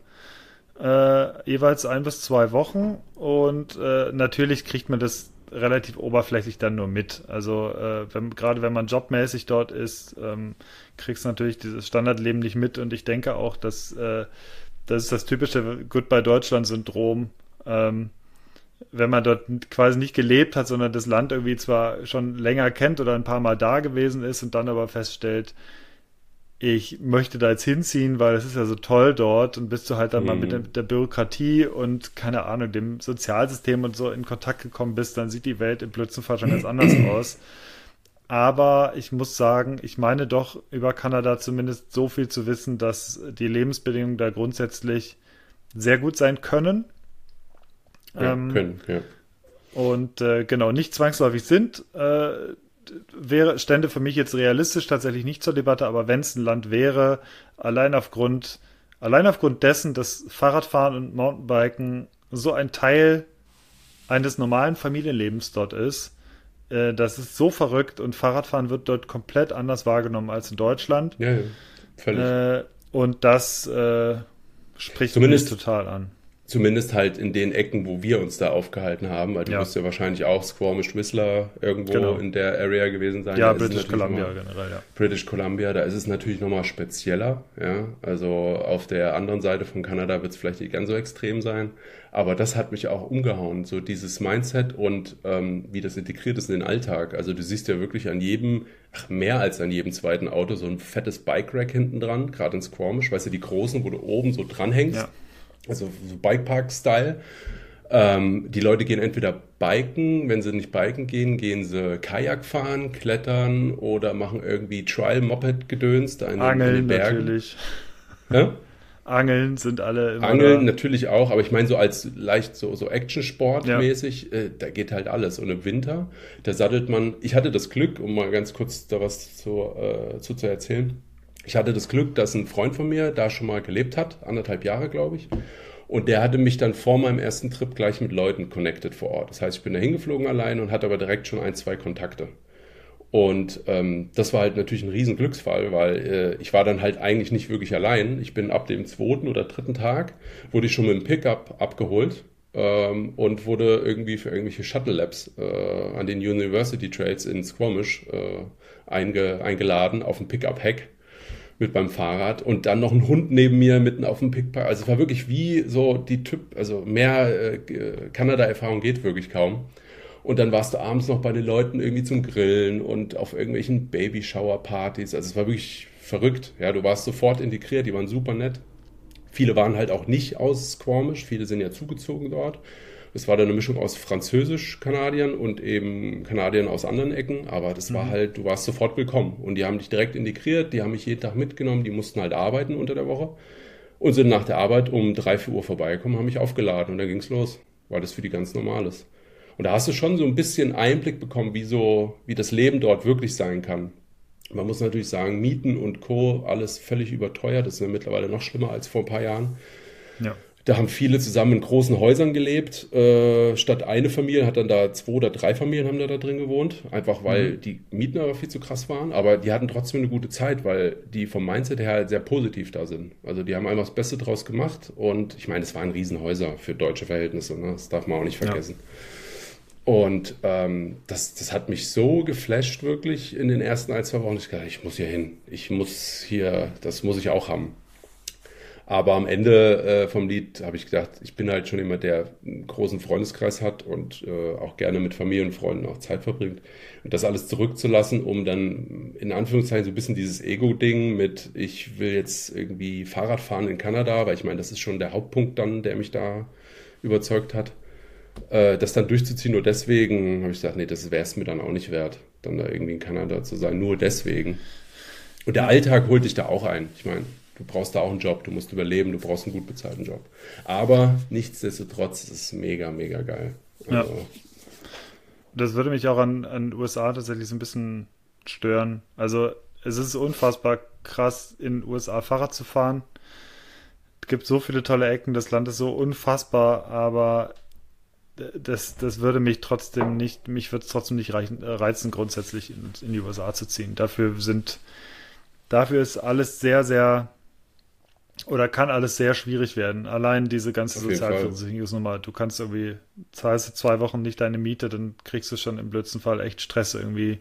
Äh, jeweils ein bis zwei Wochen. Und äh, natürlich kriegt man das relativ oberflächlich dann nur mit. Also äh, wenn, gerade wenn man jobmäßig dort ist, ähm, kriegst du natürlich dieses Standardleben nicht mit. Und ich denke auch, dass äh, das ist das typische Goodbye Deutschland-Syndrom. Ähm, wenn man dort quasi nicht gelebt hat, sondern das Land irgendwie zwar schon länger kennt oder ein paar Mal da gewesen ist und dann aber feststellt, ich möchte da jetzt hinziehen, weil es ist ja so toll dort und bist du halt dann mhm. mal mit der, der, Bürokratie und keine Ahnung, dem Sozialsystem und so in Kontakt gekommen bist, dann sieht die Welt im Blödsinnfall schon ganz anders aus. Aber ich muss sagen, ich meine doch über Kanada zumindest so viel zu wissen, dass die Lebensbedingungen da grundsätzlich sehr gut sein können. Ja, ähm, können, ja. Und äh, genau, nicht zwangsläufig sind. Äh, wäre, stände für mich jetzt realistisch tatsächlich nicht zur Debatte, aber wenn es ein Land wäre, allein aufgrund, allein aufgrund dessen, dass Fahrradfahren und Mountainbiken so ein Teil eines normalen Familienlebens dort ist, äh, das ist so verrückt und Fahrradfahren wird dort komplett anders wahrgenommen als in Deutschland. Ja, ja völlig. Äh, und das äh, spricht Zumindest, mich total an. Zumindest halt in den Ecken, wo wir uns da aufgehalten haben, weil du ja. musst ja wahrscheinlich auch Squamish Whistler irgendwo genau. in der Area gewesen sein. Ja, British Columbia generell, ja. British Columbia, da ist es natürlich nochmal spezieller, ja. Also auf der anderen Seite von Kanada wird es vielleicht nicht ganz so extrem sein. Aber das hat mich auch umgehauen, so dieses Mindset und ähm, wie das integriert ist in den Alltag. Also du siehst ja wirklich an jedem, ach mehr als an jedem zweiten Auto so ein fettes Bike-Rack hinten dran, gerade in Squamish, weißt du, die großen, wo du oben so dranhängst. Ja also so Bikepark-Style. Ähm, die Leute gehen entweder biken, wenn sie nicht biken gehen, gehen sie Kajak fahren, klettern oder machen irgendwie Trial-Moped-Gedöns Angeln in den Bergen. natürlich. Ja? Angeln sind alle immer Angeln da. natürlich auch, aber ich meine so als leicht so, so Action-Sport-mäßig, ja. äh, da geht halt alles. Und im Winter, da sattelt man, ich hatte das Glück, um mal ganz kurz da was zu, äh, zu, zu erzählen, ich hatte das Glück, dass ein Freund von mir da schon mal gelebt hat, anderthalb Jahre, glaube ich. Und der hatte mich dann vor meinem ersten Trip gleich mit Leuten connected vor Ort. Das heißt, ich bin da hingeflogen allein und hatte aber direkt schon ein, zwei Kontakte. Und ähm, das war halt natürlich ein riesen Glücksfall, weil äh, ich war dann halt eigentlich nicht wirklich allein. Ich bin ab dem zweiten oder dritten Tag, wurde ich schon mit dem Pickup abgeholt ähm, und wurde irgendwie für irgendwelche Shuttle Labs äh, an den University Trails in Squamish äh, einge eingeladen auf dem Pickup-Hack mit beim Fahrrad und dann noch ein Hund neben mir mitten auf dem Pickpark. Also es war wirklich wie so die Typ, also mehr äh, Kanada-Erfahrung geht wirklich kaum. Und dann warst du abends noch bei den Leuten irgendwie zum Grillen und auf irgendwelchen Babyshower-Partys. Also es war wirklich verrückt. Ja, du warst sofort integriert, die waren super nett. Viele waren halt auch nicht aus Squamish, viele sind ja zugezogen dort. Es war dann eine Mischung aus Französisch-Kanadiern und eben Kanadiern aus anderen Ecken, aber das mhm. war halt, du warst sofort willkommen. Und die haben dich direkt integriert, die haben mich jeden Tag mitgenommen, die mussten halt arbeiten unter der Woche und sind nach der Arbeit um drei, vier Uhr vorbeigekommen, haben mich aufgeladen und dann ging's los, weil das für die ganz normal ist. Und da hast du schon so ein bisschen Einblick bekommen, wie so, wie das Leben dort wirklich sein kann. Man muss natürlich sagen, Mieten und Co. alles völlig überteuert. Das ist ja mittlerweile noch schlimmer als vor ein paar Jahren. Ja. Da haben viele zusammen in großen Häusern gelebt. Äh, statt eine Familie hat dann da zwei oder drei Familien haben da, da drin gewohnt. Einfach weil mhm. die Mieten aber viel zu krass waren. Aber die hatten trotzdem eine gute Zeit, weil die vom Mindset her halt sehr positiv da sind. Also die haben einfach das Beste draus gemacht. Und ich meine, es waren Riesenhäuser für deutsche Verhältnisse. Ne? Das darf man auch nicht vergessen. Ja. Und ähm, das, das hat mich so geflasht, wirklich in den ersten ein, zwei Wochen. Ich dachte, ich muss hier hin. Ich muss hier, das muss ich auch haben. Aber am Ende äh, vom Lied habe ich gedacht, ich bin halt schon jemand, der einen großen Freundeskreis hat und äh, auch gerne mit Familie und Freunden auch Zeit verbringt. Und das alles zurückzulassen, um dann in Anführungszeichen so ein bisschen dieses Ego-Ding mit, ich will jetzt irgendwie Fahrrad fahren in Kanada, weil ich meine, das ist schon der Hauptpunkt dann, der mich da überzeugt hat. Äh, das dann durchzuziehen, nur deswegen habe ich gesagt, nee, das wäre es mir dann auch nicht wert, dann da irgendwie in Kanada zu sein, nur deswegen. Und der Alltag holt dich da auch ein. Ich meine, Du brauchst da auch einen Job, du musst überleben, du brauchst einen gut bezahlten Job. Aber nichtsdestotrotz ist es mega, mega geil. Also, ja. Das würde mich auch an, an USA tatsächlich so ein bisschen stören. Also es ist unfassbar krass, in den USA Fahrrad zu fahren. Es gibt so viele tolle Ecken, das Land ist so unfassbar, aber das, das würde mich trotzdem nicht, mich würde es trotzdem nicht reichen, reizen, grundsätzlich in, in die USA zu ziehen. Dafür sind, dafür ist alles sehr, sehr oder kann alles sehr schwierig werden. Allein diese ganze Sozialversicherungsnummer. Du kannst irgendwie, zahlst du zwei Wochen nicht deine Miete, dann kriegst du schon im blödsten Fall echt Stress irgendwie.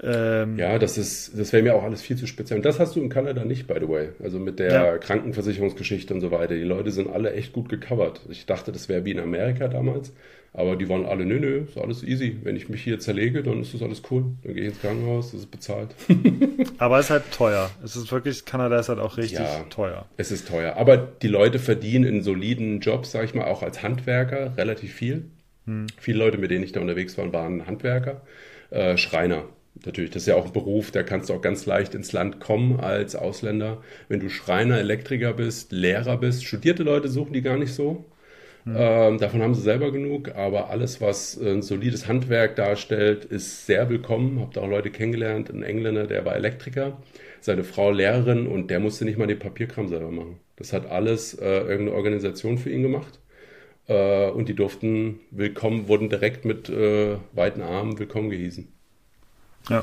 Ähm, ja, das ist, das wäre mir auch alles viel zu speziell. Und das hast du in Kanada nicht, by the way. Also mit der ja. Krankenversicherungsgeschichte und so weiter. Die Leute sind alle echt gut gecovert. Ich dachte, das wäre wie in Amerika damals. Aber die waren alle, nö, nö, ist alles easy. Wenn ich mich hier zerlege, dann ist das alles cool. Dann gehe ich ins Krankenhaus, das ist bezahlt. Aber es ist halt teuer. Es ist wirklich, Kanada ist halt auch richtig ja, teuer. Es ist teuer. Aber die Leute verdienen in soliden Jobs, sag ich mal, auch als Handwerker relativ viel. Hm. Viele Leute, mit denen ich da unterwegs war, waren Handwerker. Äh, Schreiner. Natürlich, das ist ja auch ein Beruf, da kannst du auch ganz leicht ins Land kommen als Ausländer. Wenn du Schreiner, Elektriker bist, Lehrer bist, studierte Leute suchen die gar nicht so. Mhm. Ähm, davon haben sie selber genug, aber alles, was ein solides Handwerk darstellt, ist sehr willkommen. Habt auch Leute kennengelernt, ein Engländer, der war Elektriker, seine Frau Lehrerin und der musste nicht mal den Papierkram selber machen. Das hat alles äh, irgendeine Organisation für ihn gemacht. Äh, und die durften willkommen, wurden direkt mit äh, weiten Armen willkommen gehießen. Ja.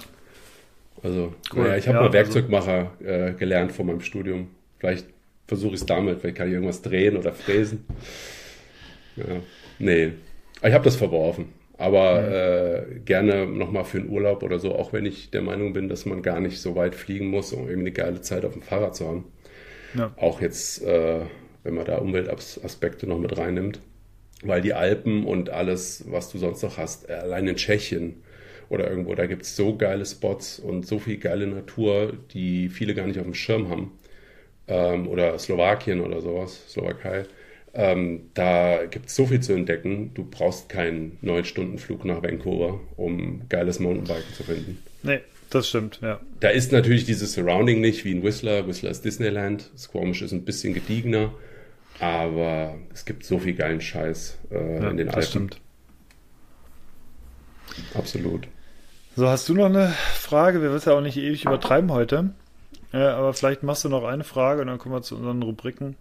Also, cool. naja, ich habe ja, mal also Werkzeugmacher also... gelernt vor meinem Studium. Vielleicht versuche ich es damit, vielleicht kann ich irgendwas drehen oder fräsen. Ja. Nee, ich habe das verworfen. Aber mhm. äh, gerne nochmal für einen Urlaub oder so, auch wenn ich der Meinung bin, dass man gar nicht so weit fliegen muss, um irgendwie eine geile Zeit auf dem Fahrrad zu haben. Ja. Auch jetzt, äh, wenn man da Umweltaspekte noch mit reinnimmt. Weil die Alpen und alles, was du sonst noch hast, allein in Tschechien oder irgendwo, da gibt es so geile Spots und so viel geile Natur, die viele gar nicht auf dem Schirm haben. Ähm, oder Slowakien oder sowas, Slowakei ähm, da gibt es so viel zu entdecken. Du brauchst keinen neun Stunden Flug nach Vancouver, um geiles Mountainbiken zu finden. Nee, das stimmt, ja. Da ist natürlich dieses Surrounding nicht wie in Whistler. Whistler ist Disneyland. Squamish ist ein bisschen gediegener. Aber es gibt so viel geilen Scheiß äh, ja, in den Alpen. Das stimmt. Absolut. So, hast du noch eine Frage? Wir es ja auch nicht ewig übertreiben heute. Äh, aber vielleicht machst du noch eine Frage und dann kommen wir zu unseren Rubriken.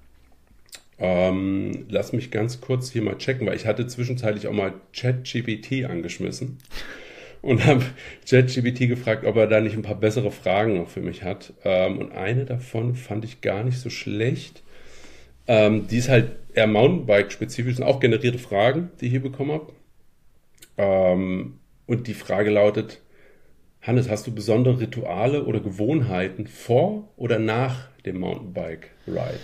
Ähm, lass mich ganz kurz hier mal checken, weil ich hatte zwischenzeitlich auch mal ChatGPT angeschmissen und habe ChatGPT gefragt, ob er da nicht ein paar bessere Fragen noch für mich hat. Ähm, und eine davon fand ich gar nicht so schlecht. Ähm, die ist halt eher Mountainbike-spezifisch, sind auch generierte Fragen, die ich hier bekommen habe. Ähm, und die Frage lautet, Hannes, hast du besondere Rituale oder Gewohnheiten vor oder nach dem Mountainbike-Ride?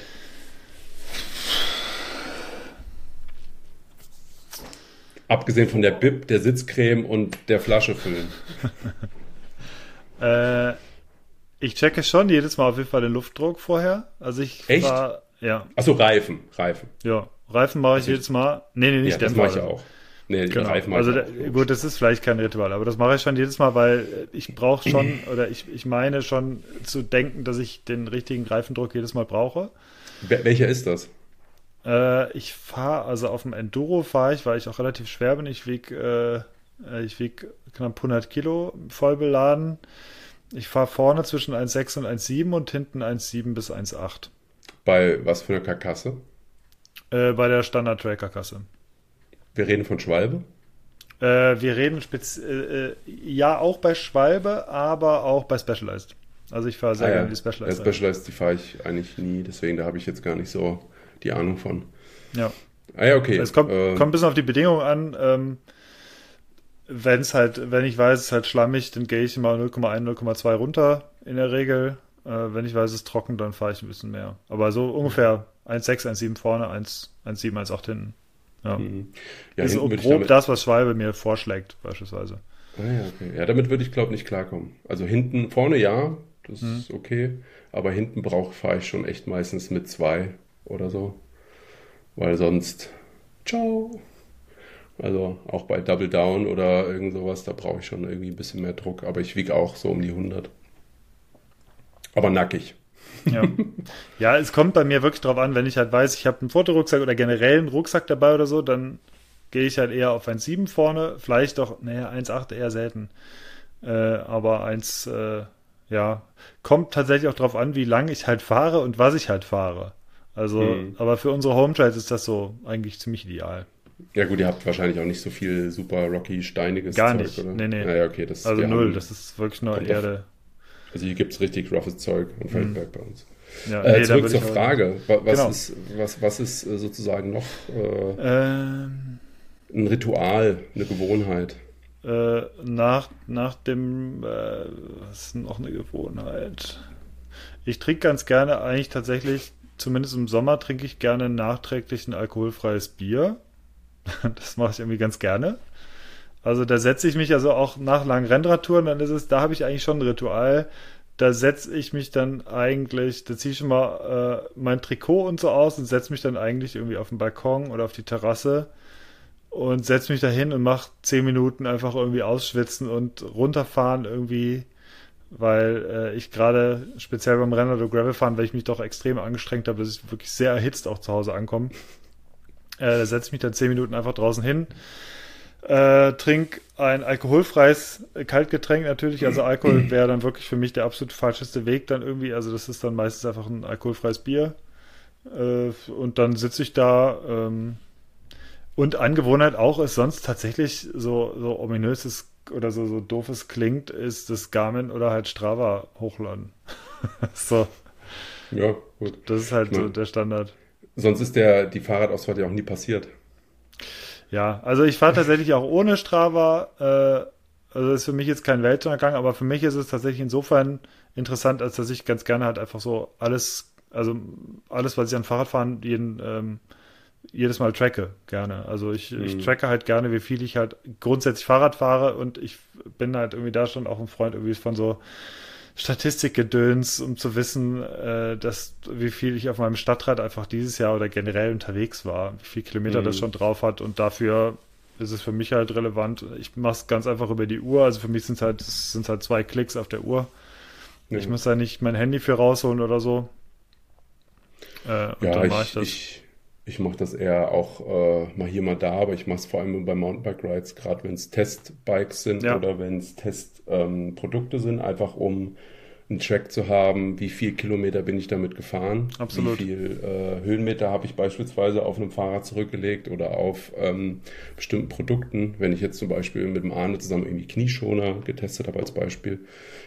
Abgesehen von der Bib, der Sitzcreme und der Flasche füllen. äh, ich checke schon jedes Mal auf jeden Fall den Luftdruck vorher. Also ich Echt? war, ja. Achso, Reifen, Reifen. Ja, Reifen mache ich also jedes Mal. Nee, nee, nicht ja, das mache ich auch. Nee, genau. Reifen also da, gut, das ist vielleicht kein Ritual, aber das mache ich schon jedes Mal, weil ich brauche schon oder ich, ich meine schon zu denken, dass ich den richtigen Reifendruck jedes Mal brauche. Welcher ist das? Äh, ich fahre, also auf dem Enduro fahre ich, weil ich auch relativ schwer bin. Ich wiege äh, ich wieg knapp 100 Kilo voll beladen. Ich fahre vorne zwischen 1,6 und 1,7 und hinten 1,7 bis 1,8. Bei was für einer Karkasse? Äh, bei der Standard-Trail-Karkasse. Wir reden von Schwalbe? Äh, wir reden äh, äh, ja auch bei Schwalbe, aber auch bei Specialized. Also ich fahre sehr ah, gerne ja. die Specialized. Ja, Specialized, die fahre ich eigentlich nie, deswegen da habe ich jetzt gar nicht so die Ahnung von. Ja. Ah ja, okay. Es kommt, äh, kommt ein bisschen auf die Bedingungen an. Ähm, wenn es halt, wenn ich weiß, es ist halt schlammig, dann gehe ich immer 0,1, 0,2 runter in der Regel. Äh, wenn ich weiß, es ist trocken, dann fahre ich ein bisschen mehr. Aber so ungefähr 1,6, 1,7 vorne, 1,7, 1,8 hinten. Ja. Mhm. ja ist grob damit... das, was Schwalbe mir vorschlägt, beispielsweise. Ah, ja, okay. ja, damit würde ich, glaube ich, nicht klarkommen. Also hinten, vorne ja, das mhm. ist okay. Aber hinten brauche fahre ich schon echt meistens mit zwei oder so. Weil sonst, ciao. Also auch bei Double Down oder irgend sowas, da brauche ich schon irgendwie ein bisschen mehr Druck. Aber ich wiege auch so um die 100. Aber nackig. Ja. ja, es kommt bei mir wirklich drauf an, wenn ich halt weiß, ich habe einen Fotorucksack oder generell einen Rucksack dabei oder so, dann gehe ich halt eher auf 1,7 vorne, vielleicht doch, naja, 1,8 eher selten. Äh, aber 1, äh, ja, kommt tatsächlich auch drauf an, wie lang ich halt fahre und was ich halt fahre. Also, mhm. aber für unsere Home Trails ist das so eigentlich ziemlich ideal. Ja gut, ihr habt wahrscheinlich auch nicht so viel super rocky, steiniges Gar Zeug, nicht. oder? Nee, nee. Naja, okay, das, also null, haben, das ist wirklich nur Erde. Auf, also hier gibt es richtig roughes Zeug und Feldberg mhm. bei uns. Ja, äh, nee, zurück zur Frage. Was, genau. ist, was, was ist äh, sozusagen noch äh, ähm, ein Ritual, eine Gewohnheit? Äh, nach, nach dem, äh, was ist noch eine Gewohnheit? Ich trinke ganz gerne eigentlich tatsächlich, zumindest im Sommer trinke ich gerne nachträglich ein alkoholfreies Bier. Das mache ich irgendwie ganz gerne. Also da setze ich mich also auch nach langen Rennradtouren, dann ist es, da habe ich eigentlich schon ein Ritual. Da setze ich mich dann eigentlich, da ziehe ich schon mal äh, mein Trikot und so aus und setze mich dann eigentlich irgendwie auf den Balkon oder auf die Terrasse und setze mich da hin und mache zehn Minuten einfach irgendwie ausschwitzen und runterfahren irgendwie, weil äh, ich gerade speziell beim Rennen oder Gravel fahren, weil ich mich doch extrem angestrengt habe, dass ich wirklich sehr erhitzt auch zu Hause ankomme. Äh, da setze ich mich dann zehn Minuten einfach draußen hin, äh, trink ein alkoholfreies Kaltgetränk natürlich. Also Alkohol wäre dann wirklich für mich der absolut falscheste Weg dann irgendwie. Also das ist dann meistens einfach ein alkoholfreies Bier. Äh, und dann sitze ich da. Ähm, und Angewohnheit auch ist sonst tatsächlich so, so ominöses oder so, so doofes klingt, ist das Garmin oder halt Strava hochladen. so. Ja, gut. Das ist halt ich mein, so der Standard. Sonst ist der, die Fahrradausfahrt ja auch nie passiert. Ja, also ich fahre tatsächlich auch ohne Strava. Äh, also das ist für mich jetzt kein Weltuntergang, aber für mich ist es tatsächlich insofern interessant, als dass ich ganz gerne halt einfach so alles, also alles, was ich an Fahrradfahren jeden, ähm, jedes Mal tracke, gerne. Also ich, mhm. ich tracke halt gerne, wie viel ich halt grundsätzlich Fahrrad fahre und ich bin halt irgendwie da schon auch ein Freund irgendwie von so Statistikgedöns, um zu wissen, äh, dass, wie viel ich auf meinem Stadtrad einfach dieses Jahr oder generell unterwegs war, wie viel Kilometer mhm. das schon drauf hat und dafür ist es für mich halt relevant. Ich mache es ganz einfach über die Uhr, also für mich sind es halt, sind's halt zwei Klicks auf der Uhr. Mhm. Ich muss da nicht mein Handy für rausholen oder so. Äh, und ja, dann mache ich das. Ich, ich mache das eher auch äh, mal hier, mal da, aber ich mache es vor allem bei Mountainbike-Rides, gerade wenn es Testbikes sind ja. oder wenn es Testprodukte ähm, sind, einfach um einen Track zu haben, wie viel Kilometer bin ich damit gefahren, Absolut. wie viel äh, Höhenmeter habe ich beispielsweise auf einem Fahrrad zurückgelegt oder auf ähm, bestimmten Produkten. Wenn ich jetzt zum Beispiel mit dem Arne zusammen irgendwie Knieschoner getestet habe als Beispiel,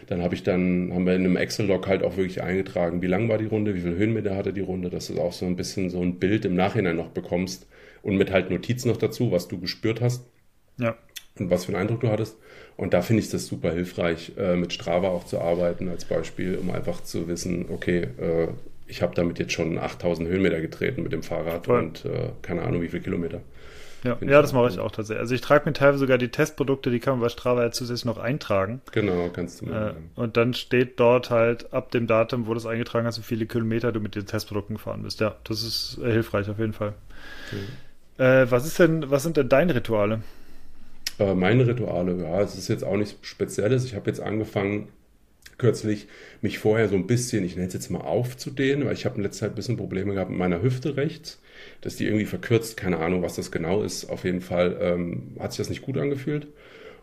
dann habe ich dann, haben wir in einem Excel-Log halt auch wirklich eingetragen, wie lang war die Runde, wie viel Höhenmeter hatte die Runde, dass du auch so ein bisschen so ein Bild im Nachhinein noch bekommst und mit halt Notizen noch dazu, was du gespürt hast. Ja. Und was für einen Eindruck du hattest. Und da finde ich das super hilfreich, äh, mit Strava auch zu arbeiten als Beispiel, um einfach zu wissen, okay, äh, ich habe damit jetzt schon 8000 Höhenmeter getreten mit dem Fahrrad Voll. und äh, keine Ahnung wie viele Kilometer. Ja, ja das mache ich auch tatsächlich. Also ich trage mir teilweise sogar die Testprodukte, die kann man bei Strava ja zusätzlich noch eintragen. Genau, kannst du mal. Äh, und dann steht dort halt ab dem Datum, wo du es eingetragen hast, wie viele Kilometer du mit den Testprodukten gefahren bist. Ja, das ist äh, hilfreich auf jeden Fall. Okay. Äh, was ist denn, was sind denn deine Rituale? Äh, meine Rituale, ja, es ist jetzt auch nichts Spezielles. Ich habe jetzt angefangen, kürzlich mich vorher so ein bisschen, ich nenne es jetzt mal aufzudehnen, weil ich habe in letzter Zeit ein bisschen Probleme gehabt mit meiner Hüfte rechts, dass die irgendwie verkürzt, keine Ahnung, was das genau ist. Auf jeden Fall ähm, hat sich das nicht gut angefühlt.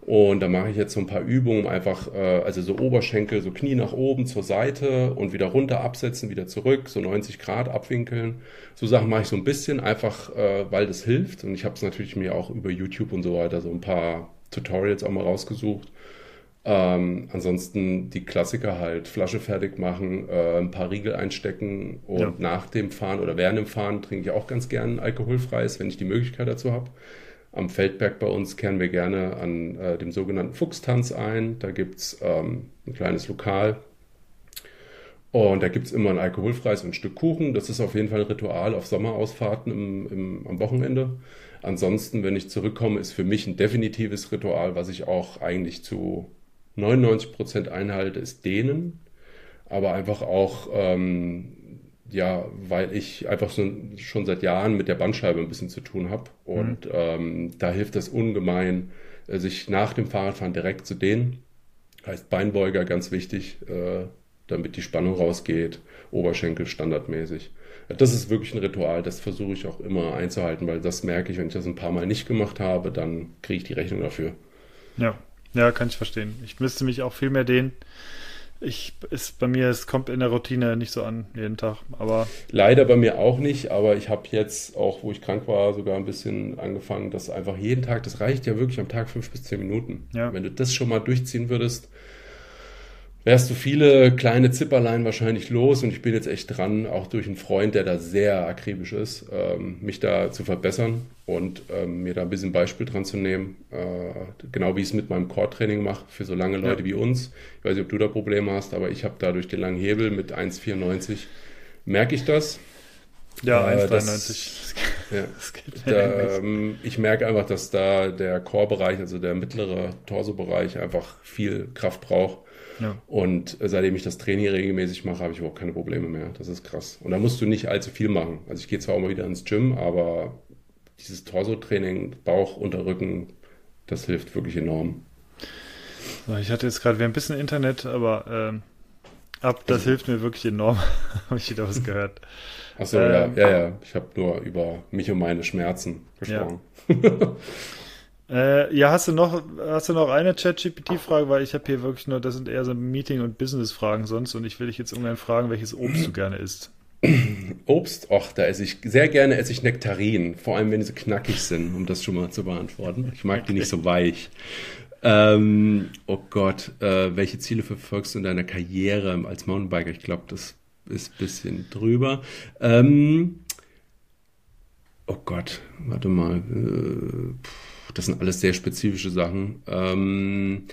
Und da mache ich jetzt so ein paar Übungen, einfach, äh, also so Oberschenkel, so Knie nach oben zur Seite und wieder runter absetzen, wieder zurück, so 90 Grad abwinkeln. So Sachen mache ich so ein bisschen, einfach äh, weil das hilft. Und ich habe es natürlich mir auch über YouTube und so weiter so ein paar Tutorials auch mal rausgesucht. Ähm, ansonsten die Klassiker halt, Flasche fertig machen, äh, ein paar Riegel einstecken und ja. nach dem Fahren oder während dem Fahren trinke ich auch ganz gern alkoholfreies, wenn ich die Möglichkeit dazu habe. Am Feldberg bei uns kehren wir gerne an äh, dem sogenannten Fuchstanz ein. Da gibt es ähm, ein kleines Lokal. Und da gibt es immer ein alkoholfreies und ein Stück Kuchen. Das ist auf jeden Fall ein Ritual auf Sommerausfahrten im, im, am Wochenende. Ansonsten, wenn ich zurückkomme, ist für mich ein definitives Ritual, was ich auch eigentlich zu 99 Prozent einhalte, ist Dehnen. Aber einfach auch, ähm, ja, weil ich einfach so, schon seit Jahren mit der Bandscheibe ein bisschen zu tun habe. Und mhm. ähm, da hilft das ungemein, äh, sich nach dem Fahrradfahren direkt zu dehnen. Heißt Beinbeuger ganz wichtig. Äh, damit die Spannung rausgeht, Oberschenkel standardmäßig. Das ist wirklich ein Ritual, das versuche ich auch immer einzuhalten, weil das merke ich, wenn ich das ein paar Mal nicht gemacht habe, dann kriege ich die Rechnung dafür. Ja, ja, kann ich verstehen. Ich müsste mich auch viel mehr dehnen. Ich ist bei mir, es kommt in der Routine nicht so an jeden Tag, aber leider bei mir auch nicht. Aber ich habe jetzt auch, wo ich krank war, sogar ein bisschen angefangen, dass einfach jeden Tag, das reicht ja wirklich am Tag fünf bis zehn Minuten. Ja. Wenn du das schon mal durchziehen würdest, wärst du viele kleine Zipperlein wahrscheinlich los und ich bin jetzt echt dran, auch durch einen Freund, der da sehr akribisch ist, ähm, mich da zu verbessern und ähm, mir da ein bisschen Beispiel dran zu nehmen, äh, genau wie ich es mit meinem Core-Training mache, für so lange Leute ja. wie uns. Ich weiß nicht, ob du da Probleme hast, aber ich habe da durch den langen Hebel mit 1,94 merke ich das. Ja, äh, 1,93. Ja, da, ähm, ich merke einfach, dass da der Core-Bereich, also der mittlere Torso-Bereich einfach viel Kraft braucht ja. Und seitdem ich das Training regelmäßig mache, habe ich überhaupt keine Probleme mehr. Das ist krass. Und da musst du nicht allzu viel machen. Also ich gehe zwar auch mal wieder ins Gym, aber dieses Torso-Training, Bauch, Unterrücken, das hilft wirklich enorm. Ich hatte jetzt gerade wieder ein bisschen Internet, aber ähm, ab, das also, hilft mir wirklich enorm. habe ich wieder was gehört. Achso, ähm, ja, ja, ja. Ich habe nur über mich und meine Schmerzen gesprochen. Ja. Äh, ja, hast du noch, hast du noch eine Chat-GPT-Frage, weil ich habe hier wirklich nur, das sind eher so Meeting- und Business-Fragen sonst und ich will dich jetzt irgendwann fragen, welches Obst du gerne isst. Obst, ach, da esse ich sehr gerne esse ich Nektarinen, vor allem wenn sie knackig sind, um das schon mal zu beantworten. Ich mag die nicht so weich. Ähm, oh Gott, äh, welche Ziele verfolgst du in deiner Karriere als Mountainbiker? Ich glaube, das ist ein bisschen drüber. Ähm, oh Gott, warte mal. Äh, das sind alles sehr spezifische Sachen. Ähm,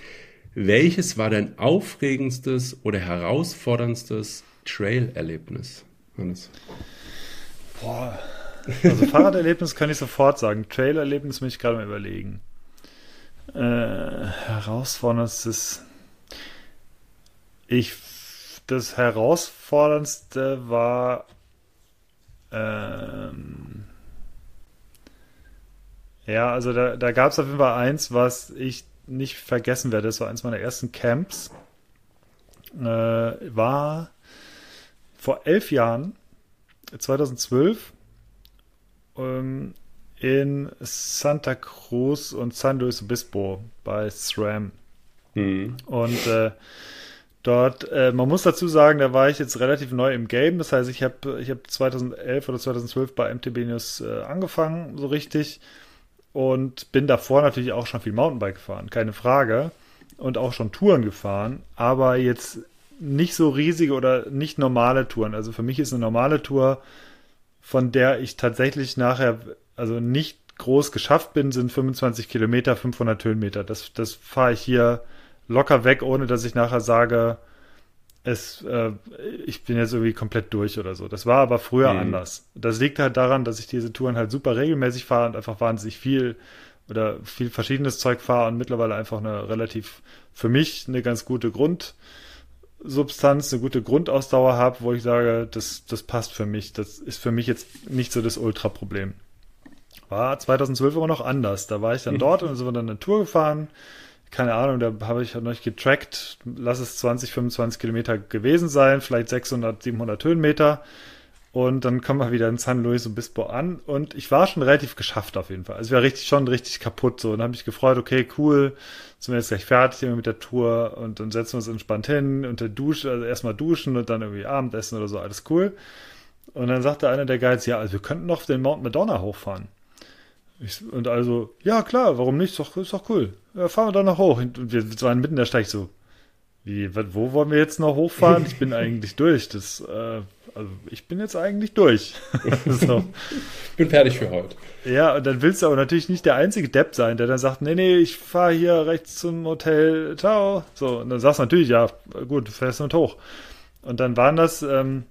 welches war dein aufregendstes oder herausforderndstes Trail-Erlebnis, Hannes? Boah. Also Fahrraderlebnis kann ich sofort sagen. Trail-Erlebnis muss ich gerade mal überlegen. Äh, herausforderndstes. Ich. Das herausforderndste war. Ähm, ja, also da, da gab es auf jeden Fall eins, was ich nicht vergessen werde. Das war eins meiner ersten Camps. Äh, war vor elf Jahren, 2012, ähm, in Santa Cruz und San Luis Obispo bei SRAM. Mhm. Und äh, dort, äh, man muss dazu sagen, da war ich jetzt relativ neu im Game. Das heißt, ich habe ich hab 2011 oder 2012 bei MTB News äh, angefangen, so richtig und bin davor natürlich auch schon viel Mountainbike gefahren, keine Frage. Und auch schon Touren gefahren, aber jetzt nicht so riesige oder nicht normale Touren. Also für mich ist eine normale Tour, von der ich tatsächlich nachher, also nicht groß geschafft bin, sind 25 Kilometer, 500 Höhenmeter. Das, das fahre ich hier locker weg, ohne dass ich nachher sage, es, äh, ich bin jetzt irgendwie komplett durch oder so. Das war aber früher mhm. anders. Das liegt halt daran, dass ich diese Touren halt super regelmäßig fahre und einfach wahnsinnig viel oder viel verschiedenes Zeug fahre und mittlerweile einfach eine relativ, für mich eine ganz gute Grundsubstanz, eine gute Grundausdauer habe, wo ich sage, das, das passt für mich. Das ist für mich jetzt nicht so das Ultra-Problem. War 2012 aber noch anders. Da war ich dann mhm. dort und sind wir dann eine Tour gefahren keine Ahnung, da habe ich noch nicht getrackt, lass es 20, 25 Kilometer gewesen sein, vielleicht 600, 700 Höhenmeter. Und dann kommen wir wieder in San Luis Obispo an und ich war schon relativ geschafft auf jeden Fall. Also ich war richtig, schon richtig kaputt so und habe mich gefreut, okay, cool, sind wir jetzt gleich fertig mit der Tour und dann setzen wir uns entspannt hin und der Dusche, also erstmal duschen und dann irgendwie Abendessen oder so, alles cool. Und dann sagte einer der Guides, ja, also wir könnten noch den Mount Madonna hochfahren. Ich, und also, ja klar, warum nicht? Ist doch, ist doch cool. Ja, fahren wir da noch hoch. Und wir waren mitten in der Steig so, wie, wo wollen wir jetzt noch hochfahren? Ich bin eigentlich durch. Das, äh, also ich bin jetzt eigentlich durch. so. Bin fertig für heute. Ja, und dann willst du aber natürlich nicht der einzige Depp sein, der dann sagt, nee, nee, ich fahre hier rechts zum Hotel, ciao. So, und dann sagst du natürlich, ja, gut, du fährst nicht hoch. Und dann waren das, ähm,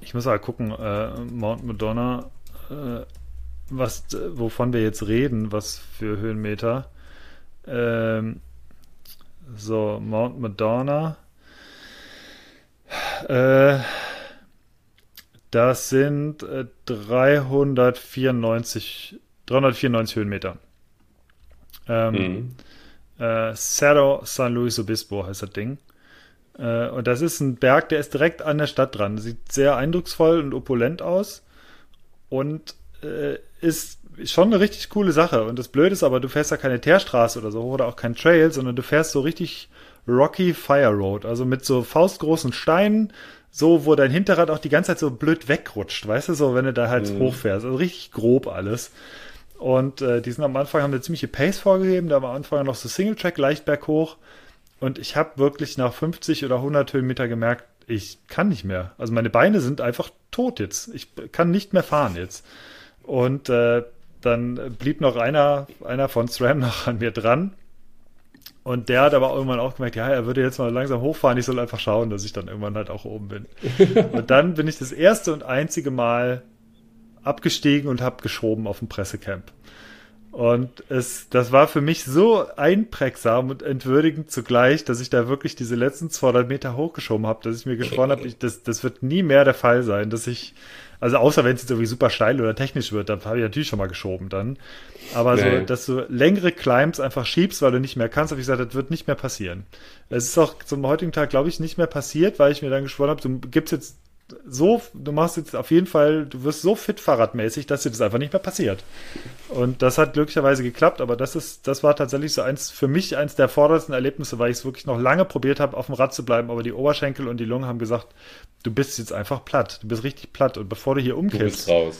ich muss mal gucken, äh, Mount Madonna, äh, was, wovon wir jetzt reden, was für Höhenmeter. Ähm, so, Mount Madonna. Äh, das sind äh, 394, 394 Höhenmeter. Ähm, mhm. äh, Cerro San Luis Obispo heißt das Ding. Äh, und das ist ein Berg, der ist direkt an der Stadt dran. Sieht sehr eindrucksvoll und opulent aus. Und äh, ist schon eine richtig coole Sache. Und das Blöde ist aber, du fährst da keine Teerstraße oder so oder auch kein Trail, sondern du fährst so richtig Rocky Fire Road. Also mit so faustgroßen Steinen, so wo dein Hinterrad auch die ganze Zeit so blöd wegrutscht, weißt du, so wenn du da halt mhm. hochfährst. Also richtig grob alles. Und äh, die sind am Anfang, haben eine ziemliche Pace vorgegeben, da am Anfang noch so Single-Track leicht berghoch. Und ich habe wirklich nach 50 oder 100 Höhenmeter gemerkt, ich kann nicht mehr. Also meine Beine sind einfach tot jetzt. Ich kann nicht mehr fahren jetzt. Und äh, dann blieb noch einer, einer von SRAM noch an mir dran. Und der hat aber irgendwann auch gemerkt, ja, er würde jetzt mal langsam hochfahren, ich soll einfach schauen, dass ich dann irgendwann halt auch oben bin. und dann bin ich das erste und einzige Mal abgestiegen und habe geschoben auf dem Pressecamp. Und es, das war für mich so einprägsam und entwürdigend zugleich, dass ich da wirklich diese letzten 200 Meter hochgeschoben habe, dass ich mir geschworen habe, das, das wird nie mehr der Fall sein, dass ich, also außer wenn es jetzt irgendwie super steil oder technisch wird, dann habe ich natürlich schon mal geschoben dann. Aber nee. so, dass du längere Climbs einfach schiebst, weil du nicht mehr kannst, habe ich gesagt, das wird nicht mehr passieren. Es ist auch zum heutigen Tag, glaube ich, nicht mehr passiert, weil ich mir dann geschworen habe, du gibst jetzt so, du machst jetzt auf jeden Fall, du wirst so fit fahrradmäßig, dass dir das einfach nicht mehr passiert. Und das hat glücklicherweise geklappt, aber das ist, das war tatsächlich so eins, für mich eins der vordersten Erlebnisse, weil ich es wirklich noch lange probiert habe, auf dem Rad zu bleiben, aber die Oberschenkel und die Lungen haben gesagt, du bist jetzt einfach platt, du bist richtig platt und bevor du hier umkippst, ja,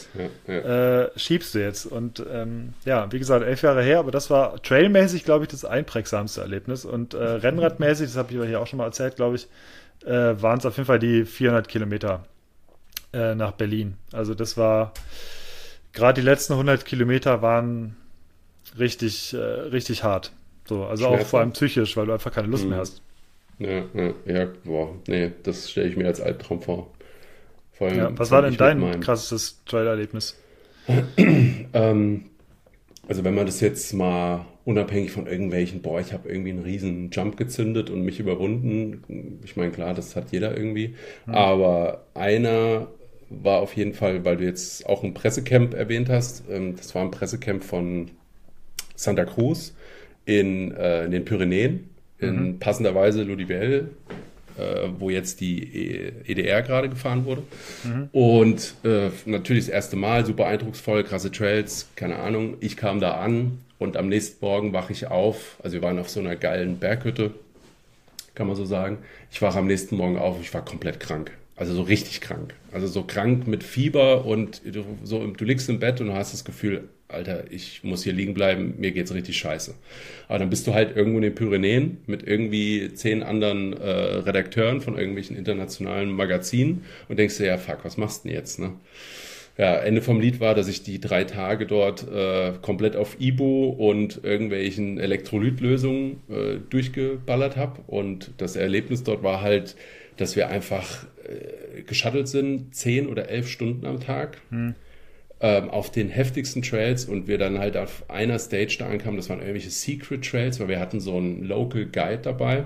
ja. Äh, schiebst du jetzt. Und ähm, ja, wie gesagt, elf Jahre her, aber das war trailmäßig, glaube ich, das einprägsamste Erlebnis und äh, Rennradmäßig, das habe ich hier auch schon mal erzählt, glaube ich, äh, waren es auf jeden Fall die 400 Kilometer äh, nach Berlin. Also das war, gerade die letzten 100 Kilometer waren richtig, äh, richtig hart. So, also auch vor allem psychisch, weil du einfach keine Lust mhm. mehr hast. Ja, ja, ja, boah, nee, das stelle ich mir als Albtraum vor. vor allem, ja, was war denn dein krasses Trail-Erlebnis? ähm, also wenn man das jetzt mal unabhängig von irgendwelchen, boah, ich habe irgendwie einen riesen Jump gezündet und mich überwunden. Ich meine, klar, das hat jeder irgendwie. Mhm. Aber einer war auf jeden Fall, weil du jetzt auch ein Pressecamp erwähnt hast, ähm, das war ein Pressecamp von Santa Cruz in, äh, in den Pyrenäen, in mhm. passenderweise Ludivelle, äh, wo jetzt die EDR gerade gefahren wurde. Mhm. Und äh, natürlich das erste Mal, super eindrucksvoll, krasse Trails, keine Ahnung. Ich kam da an, und am nächsten Morgen wache ich auf. Also wir waren auf so einer geilen Berghütte, kann man so sagen. Ich wache am nächsten Morgen auf, ich war komplett krank. Also so richtig krank. Also so krank mit Fieber und du, so, du liegst im Bett und du hast das Gefühl, Alter, ich muss hier liegen bleiben, mir geht's richtig scheiße. Aber dann bist du halt irgendwo in den Pyrenäen mit irgendwie zehn anderen äh, Redakteuren von irgendwelchen internationalen Magazinen und denkst dir, ja, fuck, was machst du denn jetzt, ne? ja, Ende vom Lied war, dass ich die drei Tage dort äh, komplett auf Ibo und irgendwelchen Elektrolytlösungen äh, durchgeballert habe. Und das Erlebnis dort war halt, dass wir einfach äh, geschattelt sind, zehn oder elf Stunden am Tag. Hm. Ähm, auf den heftigsten Trails und wir dann halt auf einer Stage da ankamen, das waren irgendwelche Secret Trails, weil wir hatten so einen Local Guide dabei,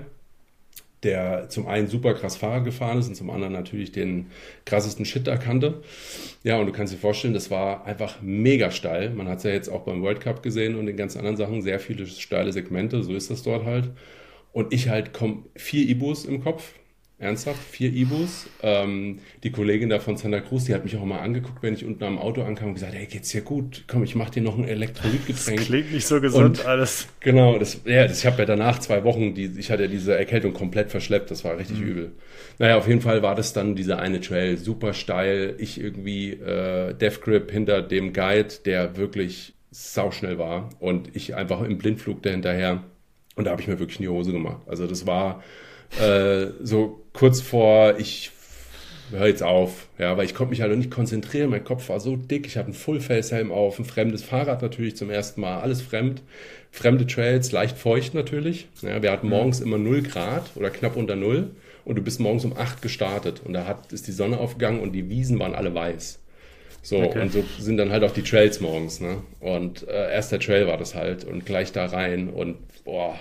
der zum einen super krass Fahrrad gefahren ist und zum anderen natürlich den krassesten Shit da kannte. Ja, und du kannst dir vorstellen, das war einfach mega steil. Man hat es ja jetzt auch beim World Cup gesehen und den ganz anderen Sachen, sehr viele steile Segmente, so ist das dort halt. Und ich halt komm vier Ibus im Kopf, Ernsthaft, vier Ibus. Ähm, die Kollegin da von Santa Cruz, die hat mich auch mal angeguckt, wenn ich unten am Auto ankam und gesagt, hey, geht's dir gut? Komm, ich mach dir noch ein Elektrolytgetränk. Das klingt nicht so gesund und, alles. Genau, das, ja, das, ich habe ja danach zwei Wochen, die, ich hatte ja diese Erkältung komplett verschleppt, das war richtig mhm. übel. Naja, auf jeden Fall war das dann dieser eine Trail, super steil. Ich irgendwie äh, Death Grip hinter dem Guide, der wirklich sauschnell war und ich einfach im Blindflug dahinterher. Und da habe ich mir wirklich in die Hose gemacht. Also das war äh, so kurz vor, ich hör jetzt auf. Ja, weil ich konnte mich halt noch nicht konzentrieren. Mein Kopf war so dick. Ich habe einen Full-Face-Helm auf, ein fremdes Fahrrad natürlich zum ersten Mal, alles fremd. Fremde Trails, leicht feucht natürlich. Ja, wir hatten morgens immer 0 Grad oder knapp unter 0 und du bist morgens um 8 gestartet und da hat, ist die Sonne aufgegangen und die Wiesen waren alle weiß. So, okay. und so sind dann halt auch die Trails morgens, ne? Und äh, erster Trail war das halt und gleich da rein und boah.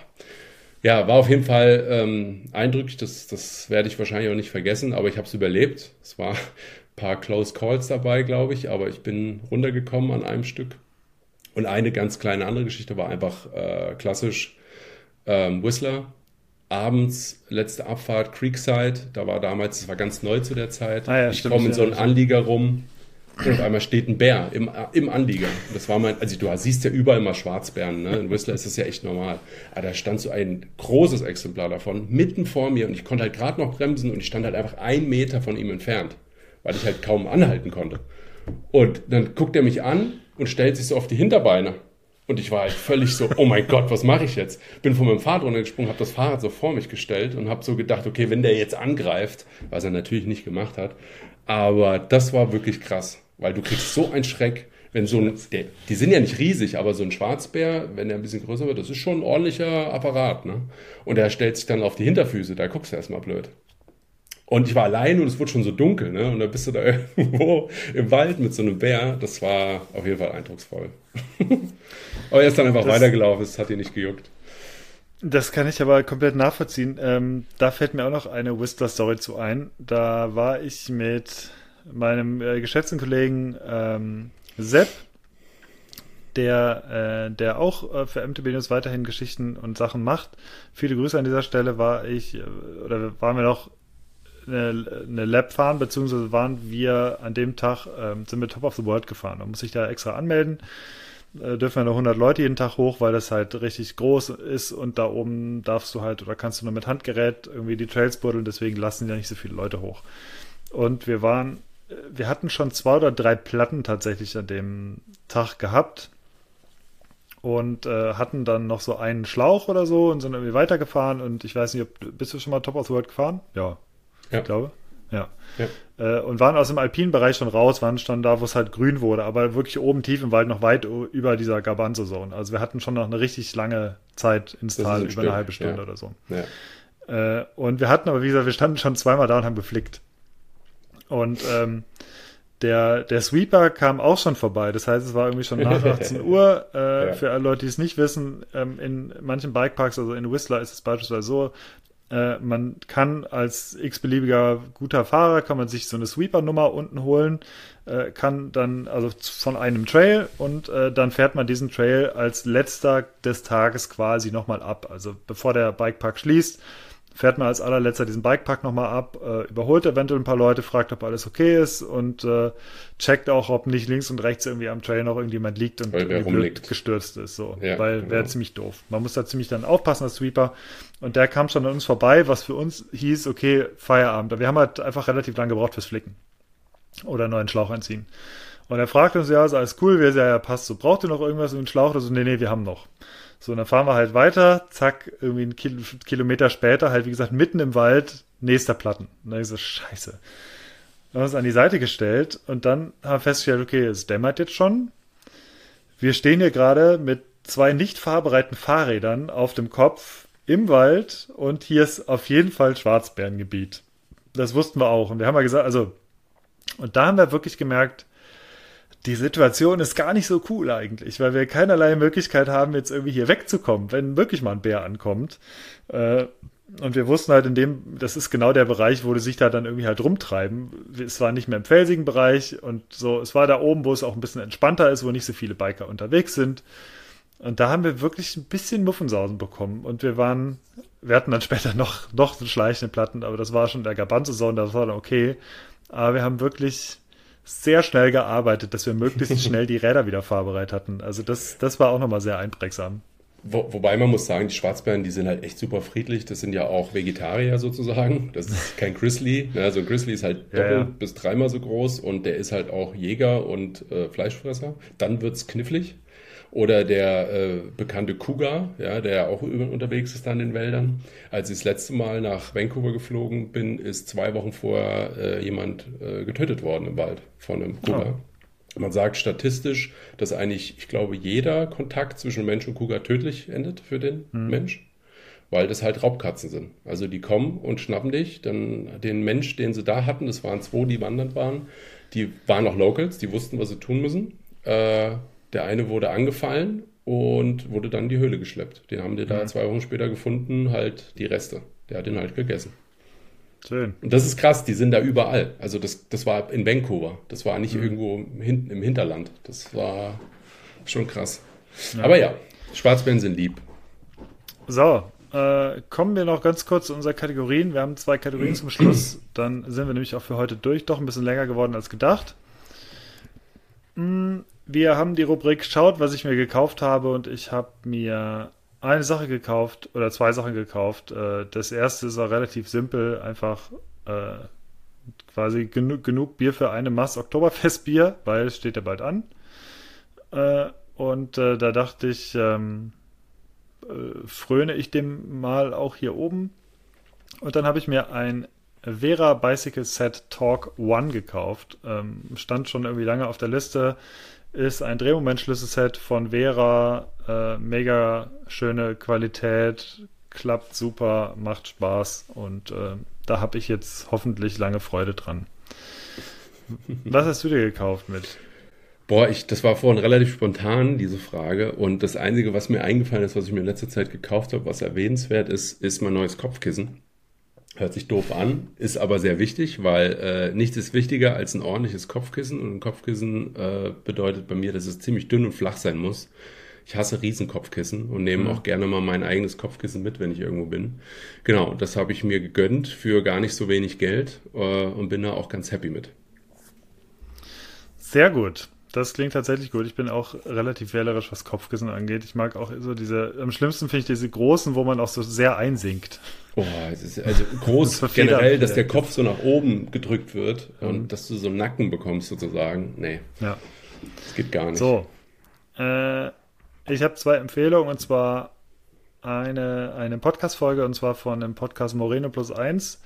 Ja, war auf jeden Fall ähm, eindrücklich, das, das werde ich wahrscheinlich auch nicht vergessen, aber ich habe es überlebt. Es war ein paar Close Calls dabei, glaube ich, aber ich bin runtergekommen an einem Stück. Und eine ganz kleine andere Geschichte war einfach äh, klassisch ähm, Whistler. Abends, letzte Abfahrt, Creekside, da war damals, das war ganz neu zu der Zeit. Ah ja, ich komme in so einen Anlieger rum, und auf einmal steht ein Bär im, im Anlieger. Das war mein, also du siehst ja überall mal Schwarzbären, ne? In Whistler ist das ja echt normal. Aber da stand so ein großes Exemplar davon mitten vor mir und ich konnte halt gerade noch bremsen und ich stand halt einfach einen Meter von ihm entfernt, weil ich halt kaum anhalten konnte. Und dann guckt er mich an und stellt sich so auf die Hinterbeine. Und ich war halt völlig so, oh mein Gott, was mache ich jetzt? Bin von meinem Fahrrad runtergesprungen, habe das Fahrrad so vor mich gestellt und habe so gedacht, okay, wenn der jetzt angreift, was er natürlich nicht gemacht hat, aber das war wirklich krass, weil du kriegst so einen Schreck, wenn so ein, der, die sind ja nicht riesig, aber so ein Schwarzbär, wenn der ein bisschen größer wird, das ist schon ein ordentlicher Apparat, ne? Und er stellt sich dann auf die Hinterfüße, da guckst du erstmal blöd. Und ich war allein und es wurde schon so dunkel, ne? Und dann bist du da irgendwo im Wald mit so einem Bär. Das war auf jeden Fall eindrucksvoll. aber er ist dann einfach das, weitergelaufen, es hat ihn nicht gejuckt. Das kann ich aber komplett nachvollziehen. Ähm, da fällt mir auch noch eine Whistler-Story zu ein. Da war ich mit meinem äh, geschätzten Kollegen ähm, Sepp, der, äh, der auch äh, für MTB News weiterhin Geschichten und Sachen macht. Viele Grüße an dieser Stelle. War ich, äh, oder waren wir noch eine, eine Lab fahren, beziehungsweise waren wir an dem Tag, ähm, sind wir Top of the World gefahren. Da muss ich da extra anmelden äh, dürfen ja nur 100 Leute jeden Tag hoch, weil das halt richtig groß ist und da oben darfst du halt oder kannst du nur mit Handgerät irgendwie die Trails buddeln, deswegen lassen ja nicht so viele Leute hoch. Und wir waren, äh, wir hatten schon zwei oder drei Platten tatsächlich an dem Tag gehabt und äh, hatten dann noch so einen Schlauch oder so und sind irgendwie weitergefahren und ich weiß nicht, ob, bist du schon mal Top of the World gefahren? Ja, ja. ich glaube. Ja. ja. Äh, und waren aus dem alpinen Bereich schon raus, waren schon da, wo es halt grün wurde, aber wirklich oben tief im Wald noch weit über dieser Garbanzo-Zone. Also wir hatten schon noch eine richtig lange Zeit ins das Tal, ein über Stück. eine halbe Stunde ja. oder so. Ja. Äh, und wir hatten aber, wie gesagt, wir standen schon zweimal da und haben geflickt. Und ähm, der, der Sweeper kam auch schon vorbei. Das heißt, es war irgendwie schon nach 18 Uhr. Äh, ja. Für alle Leute, die es nicht wissen, ähm, in manchen Bikeparks, also in Whistler ist es beispielsweise so, äh, man kann als x-beliebiger guter Fahrer, kann man sich so eine Sweeper-Nummer unten holen, äh, kann dann, also von einem Trail und äh, dann fährt man diesen Trail als letzter des Tages quasi nochmal ab. Also bevor der Bikepark schließt, fährt man als allerletzter diesen Bikepark nochmal ab, äh, überholt eventuell ein paar Leute, fragt, ob alles okay ist und äh, checkt auch, ob nicht links und rechts irgendwie am Trail noch irgendjemand liegt und irgendwie gestürzt ist. So. Ja, Weil genau. wäre ziemlich doof. Man muss da ziemlich dann aufpassen als Sweeper. Und der kam schon an uns vorbei, was für uns hieß, okay, Feierabend. Wir haben halt einfach relativ lange gebraucht fürs Flicken. Oder neuen Schlauch einziehen. Und er fragt uns, ja, ist alles cool, wir sagen, ja, passt so, braucht ihr noch irgendwas in den Schlauch? Oder so, nee, nee, wir haben noch. So, und dann fahren wir halt weiter, zack, irgendwie einen Kil Kilometer später, halt wie gesagt, mitten im Wald, nächster Platten. Und dann ist so, scheiße. Dann haben wir uns an die Seite gestellt und dann haben wir festgestellt, okay, es dämmert jetzt schon. Wir stehen hier gerade mit zwei nicht fahrbereiten Fahrrädern auf dem Kopf im Wald und hier ist auf jeden Fall Schwarzbärengebiet. Das wussten wir auch. Und wir haben ja gesagt, also, und da haben wir wirklich gemerkt, die Situation ist gar nicht so cool eigentlich, weil wir keinerlei Möglichkeit haben, jetzt irgendwie hier wegzukommen, wenn wirklich mal ein Bär ankommt. Äh, und wir wussten halt in dem, das ist genau der Bereich, wo die sich da dann irgendwie halt rumtreiben. Es war nicht mehr im felsigen Bereich und so, es war da oben, wo es auch ein bisschen entspannter ist, wo nicht so viele Biker unterwegs sind. Und da haben wir wirklich ein bisschen Muffensausen bekommen. Und wir waren, wir hatten dann später noch, noch so schleichende Platten, aber das war schon der Gabanzo-Zone, das war dann okay. Aber wir haben wirklich sehr schnell gearbeitet, dass wir möglichst schnell die Räder wieder fahrbereit hatten. Also das, das war auch nochmal sehr einprägsam. Wo, wobei man muss sagen, die Schwarzbären, die sind halt echt super friedlich. Das sind ja auch Vegetarier sozusagen. Das ist kein Grizzly. Also ein Grizzly ist halt doppelt ja, ja. bis dreimal so groß und der ist halt auch Jäger und äh, Fleischfresser. Dann wird's knifflig. Oder der äh, bekannte Cougar, ja, der auch unterwegs ist dann in den Wäldern. Als ich das letzte Mal nach Vancouver geflogen bin, ist zwei Wochen vorher äh, jemand äh, getötet worden im Wald von einem Cougar. Oh. Man sagt statistisch, dass eigentlich, ich glaube, jeder Kontakt zwischen Mensch und Cougar tödlich endet für den hm. Mensch weil das halt Raubkatzen sind. Also die kommen und schnappen dich. Dann den Mensch, den sie da hatten, das waren zwei, die wandern waren, die waren noch Locals, die wussten, was sie tun müssen. Äh, der eine wurde angefallen und wurde dann in die Höhle geschleppt. Den haben die da mhm. zwei Wochen später gefunden, halt die Reste. Der hat ihn halt gegessen. Schön. Und das ist krass, die sind da überall. Also das, das war in Vancouver. Das war nicht mhm. irgendwo hinten im Hinterland. Das war schon krass. Ja. Aber ja, Schwarzbären sind lieb. So, äh, kommen wir noch ganz kurz zu unseren Kategorien. Wir haben zwei Kategorien zum Schluss. Dann sind wir nämlich auch für heute durch. Doch ein bisschen länger geworden als gedacht. Mm, wir haben die Rubrik Schaut, was ich mir gekauft habe. Und ich habe mir eine Sache gekauft oder zwei Sachen gekauft. Äh, das erste ist auch relativ simpel. Einfach äh, quasi genug, genug Bier für eine Mass Oktoberfestbier, weil es steht ja bald an. Äh, und äh, da dachte ich, ähm, äh, fröne ich dem mal auch hier oben. Und dann habe ich mir ein Vera Bicycle Set Talk One gekauft. Ähm, stand schon irgendwie lange auf der Liste. Ist ein Drehmomentschlüsselset von Vera. Äh, mega schöne Qualität. Klappt super, macht Spaß. Und äh, da habe ich jetzt hoffentlich lange Freude dran. Was hast du dir gekauft mit? Boah, ich, das war vorhin relativ spontan, diese Frage. Und das Einzige, was mir eingefallen ist, was ich mir in letzter Zeit gekauft habe, was erwähnenswert ist, ist mein neues Kopfkissen. Hört sich doof an, ist aber sehr wichtig, weil äh, nichts ist wichtiger als ein ordentliches Kopfkissen. Und ein Kopfkissen äh, bedeutet bei mir, dass es ziemlich dünn und flach sein muss. Ich hasse Riesenkopfkissen und nehme mhm. auch gerne mal mein eigenes Kopfkissen mit, wenn ich irgendwo bin. Genau, das habe ich mir gegönnt für gar nicht so wenig Geld äh, und bin da auch ganz happy mit. Sehr gut. Das klingt tatsächlich gut. Ich bin auch relativ wählerisch, was Kopfkissen angeht. Ich mag auch so diese, am schlimmsten finde ich diese großen, wo man auch so sehr einsinkt. Oh, es ist also groß das generell, dass der Kopf so nach oben gedrückt wird mhm. und dass du so einen Nacken bekommst sozusagen. Nee. Ja. Das geht gar nicht. So. Äh, ich habe zwei Empfehlungen und zwar eine, eine Podcast-Folge und zwar von dem Podcast Moreno Plus Eins.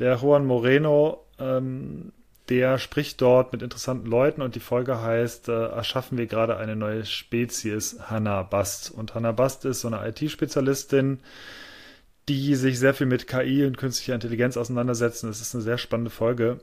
Der Juan Moreno ähm, der spricht dort mit interessanten Leuten und die Folge heißt, äh, erschaffen wir gerade eine neue Spezies, Hannah Bast. Und Hannah Bast ist so eine IT-Spezialistin, die sich sehr viel mit KI und künstlicher Intelligenz auseinandersetzen. Es ist eine sehr spannende Folge,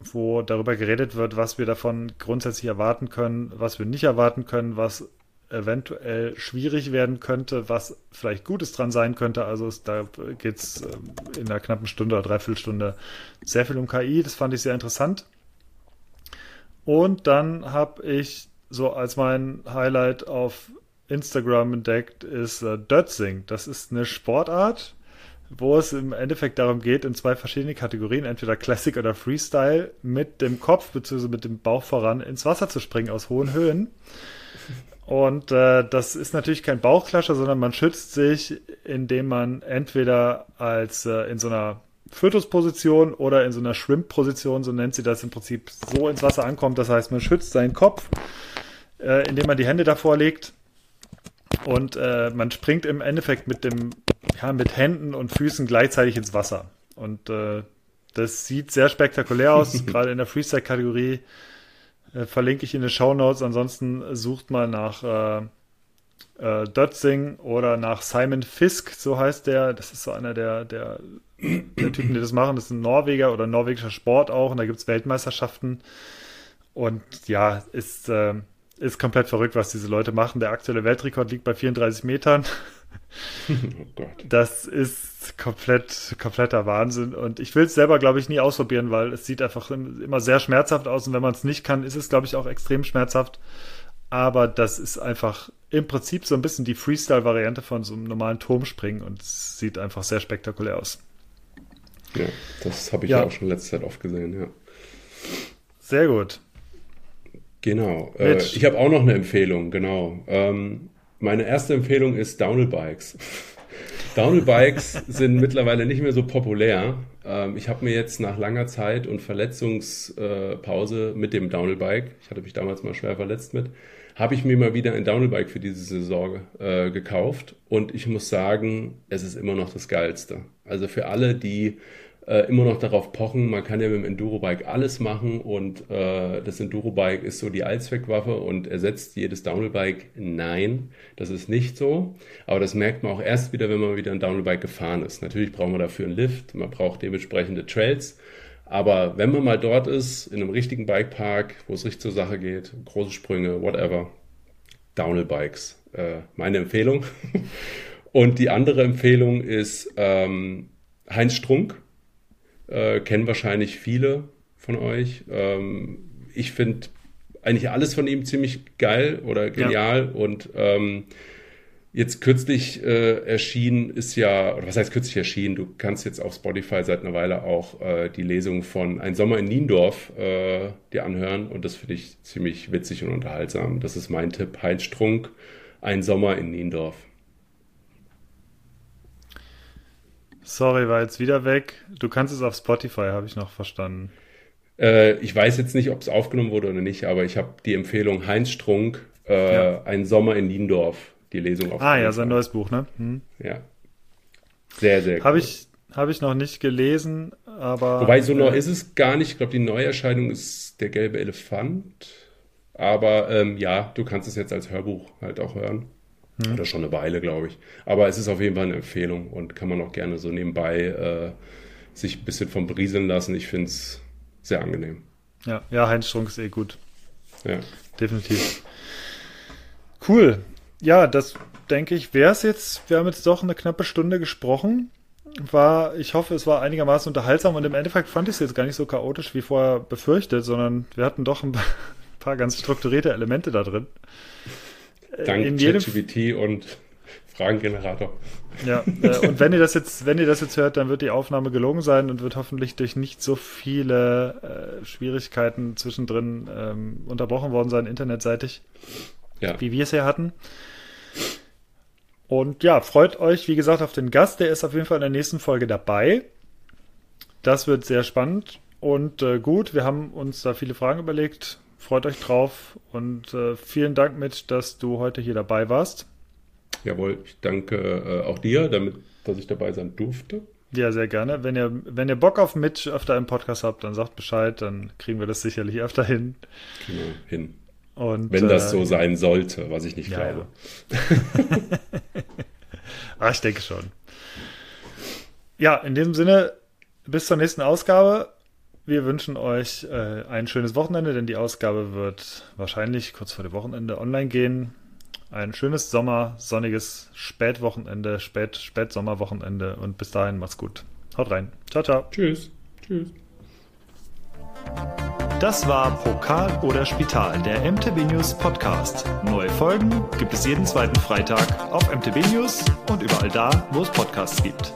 wo darüber geredet wird, was wir davon grundsätzlich erwarten können, was wir nicht erwarten können, was eventuell schwierig werden könnte, was vielleicht Gutes dran sein könnte. Also es, da geht es ähm, in einer knappen Stunde oder Dreiviertelstunde sehr viel um KI. Das fand ich sehr interessant. Und dann habe ich so als mein Highlight auf Instagram entdeckt, ist äh, Dötzing. Das ist eine Sportart, wo es im Endeffekt darum geht, in zwei verschiedene Kategorien, entweder Classic oder Freestyle, mit dem Kopf bzw. mit dem Bauch voran ins Wasser zu springen aus hohen Höhen. Und äh, das ist natürlich kein Bauchklatscher, sondern man schützt sich, indem man entweder als äh, in so einer Fötusposition oder in so einer Shrimp-Position, so nennt sie das im Prinzip, so ins Wasser ankommt. Das heißt, man schützt seinen Kopf, äh, indem man die Hände davor legt. Und äh, man springt im Endeffekt mit dem, ja, mit Händen und Füßen gleichzeitig ins Wasser. Und äh, das sieht sehr spektakulär aus, gerade in der Freestyle-Kategorie äh, verlinke ich in den Show Notes. Ansonsten sucht mal nach äh, äh, Dötzing oder nach Simon Fisk, so heißt der. Das ist so einer der, der, der Typen, die das machen. Das ist ein Norweger oder ein norwegischer Sport auch. Und da gibt es Weltmeisterschaften. Und ja, ist, äh, ist komplett verrückt, was diese Leute machen. Der aktuelle Weltrekord liegt bei 34 Metern. Oh. Das ist komplett, kompletter Wahnsinn. Und ich will es selber, glaube ich, nie ausprobieren, weil es sieht einfach immer sehr schmerzhaft aus. Und wenn man es nicht kann, ist es, glaube ich, auch extrem schmerzhaft. Aber das ist einfach im Prinzip so ein bisschen die Freestyle-Variante von so einem normalen Turmspringen und es sieht einfach sehr spektakulär aus. Ja, das habe ich ja. auch schon letzte Zeit oft gesehen, ja. Sehr gut. Genau. Äh, ich habe auch noch eine Empfehlung, genau. Ähm, meine erste Empfehlung ist Downhill Bikes. Downhill Bikes sind mittlerweile nicht mehr so populär. Ähm, ich habe mir jetzt nach langer Zeit und Verletzungspause mit dem Downhill Bike, ich hatte mich damals mal schwer verletzt mit, habe ich mir mal wieder ein Downhill-Bike für diese Saison äh, gekauft und ich muss sagen, es ist immer noch das Geilste. Also für alle, die äh, immer noch darauf pochen, man kann ja mit dem Enduro-Bike alles machen und äh, das Enduro-Bike ist so die Allzweckwaffe und ersetzt jedes Downhill-Bike. Nein, das ist nicht so. Aber das merkt man auch erst wieder, wenn man wieder ein Downhill-Bike gefahren ist. Natürlich braucht man dafür einen Lift, man braucht dementsprechende Trails. Aber wenn man mal dort ist, in einem richtigen Bikepark, wo es richtig zur Sache geht, große Sprünge, whatever, Downhill-Bikes, äh, meine Empfehlung. Und die andere Empfehlung ist ähm, Heinz Strunk, äh, kennen wahrscheinlich viele von euch. Ähm, ich finde eigentlich alles von ihm ziemlich geil oder genial ja. und ähm, jetzt kürzlich äh, erschienen ist ja, oder was heißt kürzlich erschienen? Du kannst jetzt auf Spotify seit einer Weile auch äh, die Lesung von Ein Sommer in Niendorf äh, dir anhören und das finde ich ziemlich witzig und unterhaltsam. Das ist mein Tipp. Heinz Strunk, Ein Sommer in Niendorf. Sorry, war jetzt wieder weg. Du kannst es auf Spotify, habe ich noch verstanden. Äh, ich weiß jetzt nicht, ob es aufgenommen wurde oder nicht, aber ich habe die Empfehlung Heinz Strunk, äh, ja. Ein Sommer in Niendorf, die Lesung auf. Ah ja, sein neues Buch, ne? Hm. Ja. Sehr, sehr cool. Habe ich, hab ich noch nicht gelesen, aber. Wobei, so neu äh, ist es gar nicht. Ich glaube, die Neuerscheinung ist Der gelbe Elefant. Aber ähm, ja, du kannst es jetzt als Hörbuch halt auch hören. Mhm. Oder schon eine Weile, glaube ich. Aber es ist auf jeden Fall eine Empfehlung und kann man auch gerne so nebenbei äh, sich ein bisschen vom Brieseln lassen. Ich finde es sehr angenehm. Ja, ja, Heinz Strunk ist eh gut. Ja. Definitiv. Cool. Ja, das denke ich, wäre es jetzt. Wir haben jetzt doch eine knappe Stunde gesprochen. War, ich hoffe, es war einigermaßen unterhaltsam und im Endeffekt fand ich es jetzt gar nicht so chaotisch wie vorher befürchtet, sondern wir hatten doch ein paar ganz strukturierte Elemente da drin. Dank ChatGPT und Fragengenerator. Ja, äh, und wenn ihr das jetzt, wenn ihr das jetzt hört, dann wird die Aufnahme gelungen sein und wird hoffentlich durch nicht so viele äh, Schwierigkeiten zwischendrin ähm, unterbrochen worden sein, internetseitig, ja. wie wir es hier hatten. Und ja, freut euch, wie gesagt, auf den Gast. Der ist auf jeden Fall in der nächsten Folge dabei. Das wird sehr spannend und äh, gut. Wir haben uns da viele Fragen überlegt. Freut euch drauf und äh, vielen Dank, Mitch, dass du heute hier dabei warst. Jawohl, ich danke äh, auch dir, damit, dass ich dabei sein durfte. Ja, sehr gerne. Wenn ihr, wenn ihr Bock auf Mitch öfter im Podcast habt, dann sagt Bescheid, dann kriegen wir das sicherlich öfter hin. Genau, hin. Und, wenn das äh, so sein sollte, was ich nicht ja, glaube. Ja. ah, ich denke schon. Ja, in diesem Sinne, bis zur nächsten Ausgabe. Wir wünschen euch äh, ein schönes Wochenende, denn die Ausgabe wird wahrscheinlich kurz vor dem Wochenende online gehen. Ein schönes Sommer, sonniges Spätwochenende, Spät, Spätsommerwochenende und bis dahin macht's gut. Haut rein. Ciao, ciao. Tschüss. Tschüss. Das war Pokal oder Spital, der MTB News Podcast. Neue Folgen gibt es jeden zweiten Freitag auf MTB News und überall da, wo es Podcasts gibt.